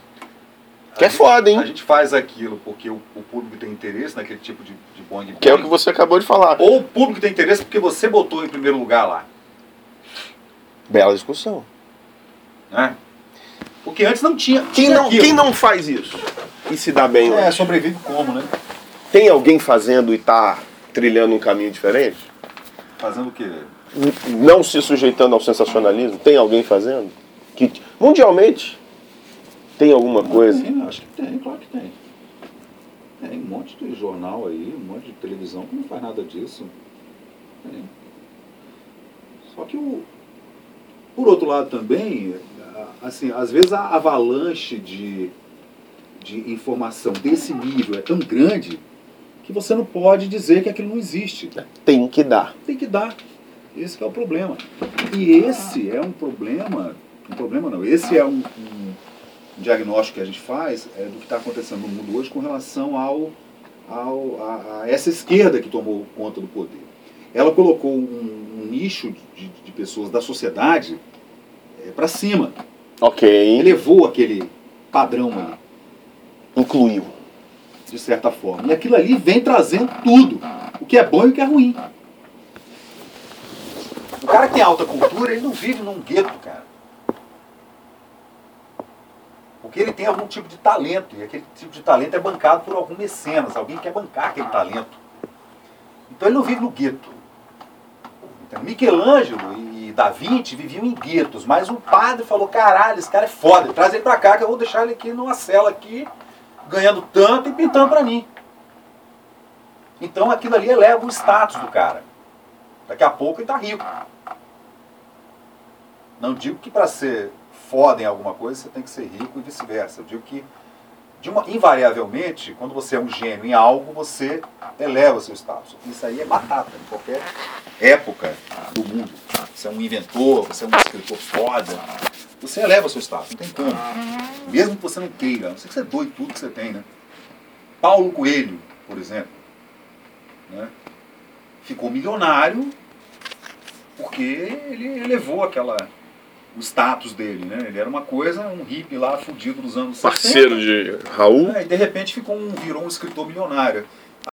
[SPEAKER 1] A
[SPEAKER 2] Que é
[SPEAKER 1] gente-
[SPEAKER 2] foda, hein?
[SPEAKER 1] A gente faz aquilo porque o, o público tem interesse naquele tipo de, de boing.
[SPEAKER 2] Que é o que você acabou de falar.
[SPEAKER 1] Ou o público tem interesse porque você botou em primeiro lugar lá.
[SPEAKER 2] Bela discussão.
[SPEAKER 1] Né? Porque antes não tinha.
[SPEAKER 2] Quem não,
[SPEAKER 1] aquilo.
[SPEAKER 2] quem não faz isso e se dá bem
[SPEAKER 1] É,
[SPEAKER 2] hoje?
[SPEAKER 1] sobrevive como, né?
[SPEAKER 2] Tem alguém fazendo e tá trilhando um caminho diferente?
[SPEAKER 1] Fazendo o quê?
[SPEAKER 2] Não se sujeitando ao sensacionalismo? Tem alguém fazendo? Que, mundialmente, tem alguma coisa?
[SPEAKER 1] Tem, acho que tem, claro que tem. Tem um monte de jornal aí, um monte de televisão que não faz nada disso. Tem. Só que o. Por outro lado também, assim, às vezes a avalanche de, de informação desse nível é tão grande que você não pode dizer que aquilo não existe.
[SPEAKER 2] Tem que dar.
[SPEAKER 1] Tem que dar. Esse que é o problema. E esse é um problema, um problema não, esse é um, um diagnóstico que a gente faz é, do que está acontecendo no mundo hoje com relação ao, ao a, a essa esquerda que tomou conta do poder. Ela colocou um, um nicho de, de pessoas da sociedade para cima.
[SPEAKER 2] Ok.
[SPEAKER 1] Elevou aquele padrão ali.
[SPEAKER 2] incluiu.
[SPEAKER 1] De certa forma. E aquilo ali vem trazendo tudo. O que é bom e o que é ruim. O cara que tem alta cultura, ele não vive num gueto, cara. Porque ele tem algum tipo de talento, e aquele tipo de talento é bancado por algum mecenas, alguém quer bancar aquele talento. Então ele não vive no gueto. Michelangelo e Da Vinci viviam em guetos, mas o padre falou, caralho, esse cara é foda, traz ele pra cá que eu vou deixar ele aqui numa cela aqui, ganhando tanto e pintando pra mim. Então aquilo ali eleva o status do cara. Daqui a pouco ele tá rico. Não digo que para ser foda em alguma coisa, você tem que ser rico e vice-versa. Eu digo que, uma, invariavelmente, quando você é um gênio em algo, você eleva seu status. Isso aí é batata em qualquer época do mundo. Você é um inventor, você é um escritor foda, você eleva seu status, não tem como. Mesmo que você não queira, não sei que você doe tudo que você tem, né? Paulo Coelho, por exemplo, né? ficou milionário porque ele elevou aquela o status dele, né? Ele era uma coisa, um hippie lá fudido dos anos
[SPEAKER 2] Parceiro 60. de Raul.
[SPEAKER 1] É, e de repente ficou um, virou um escritor milionário.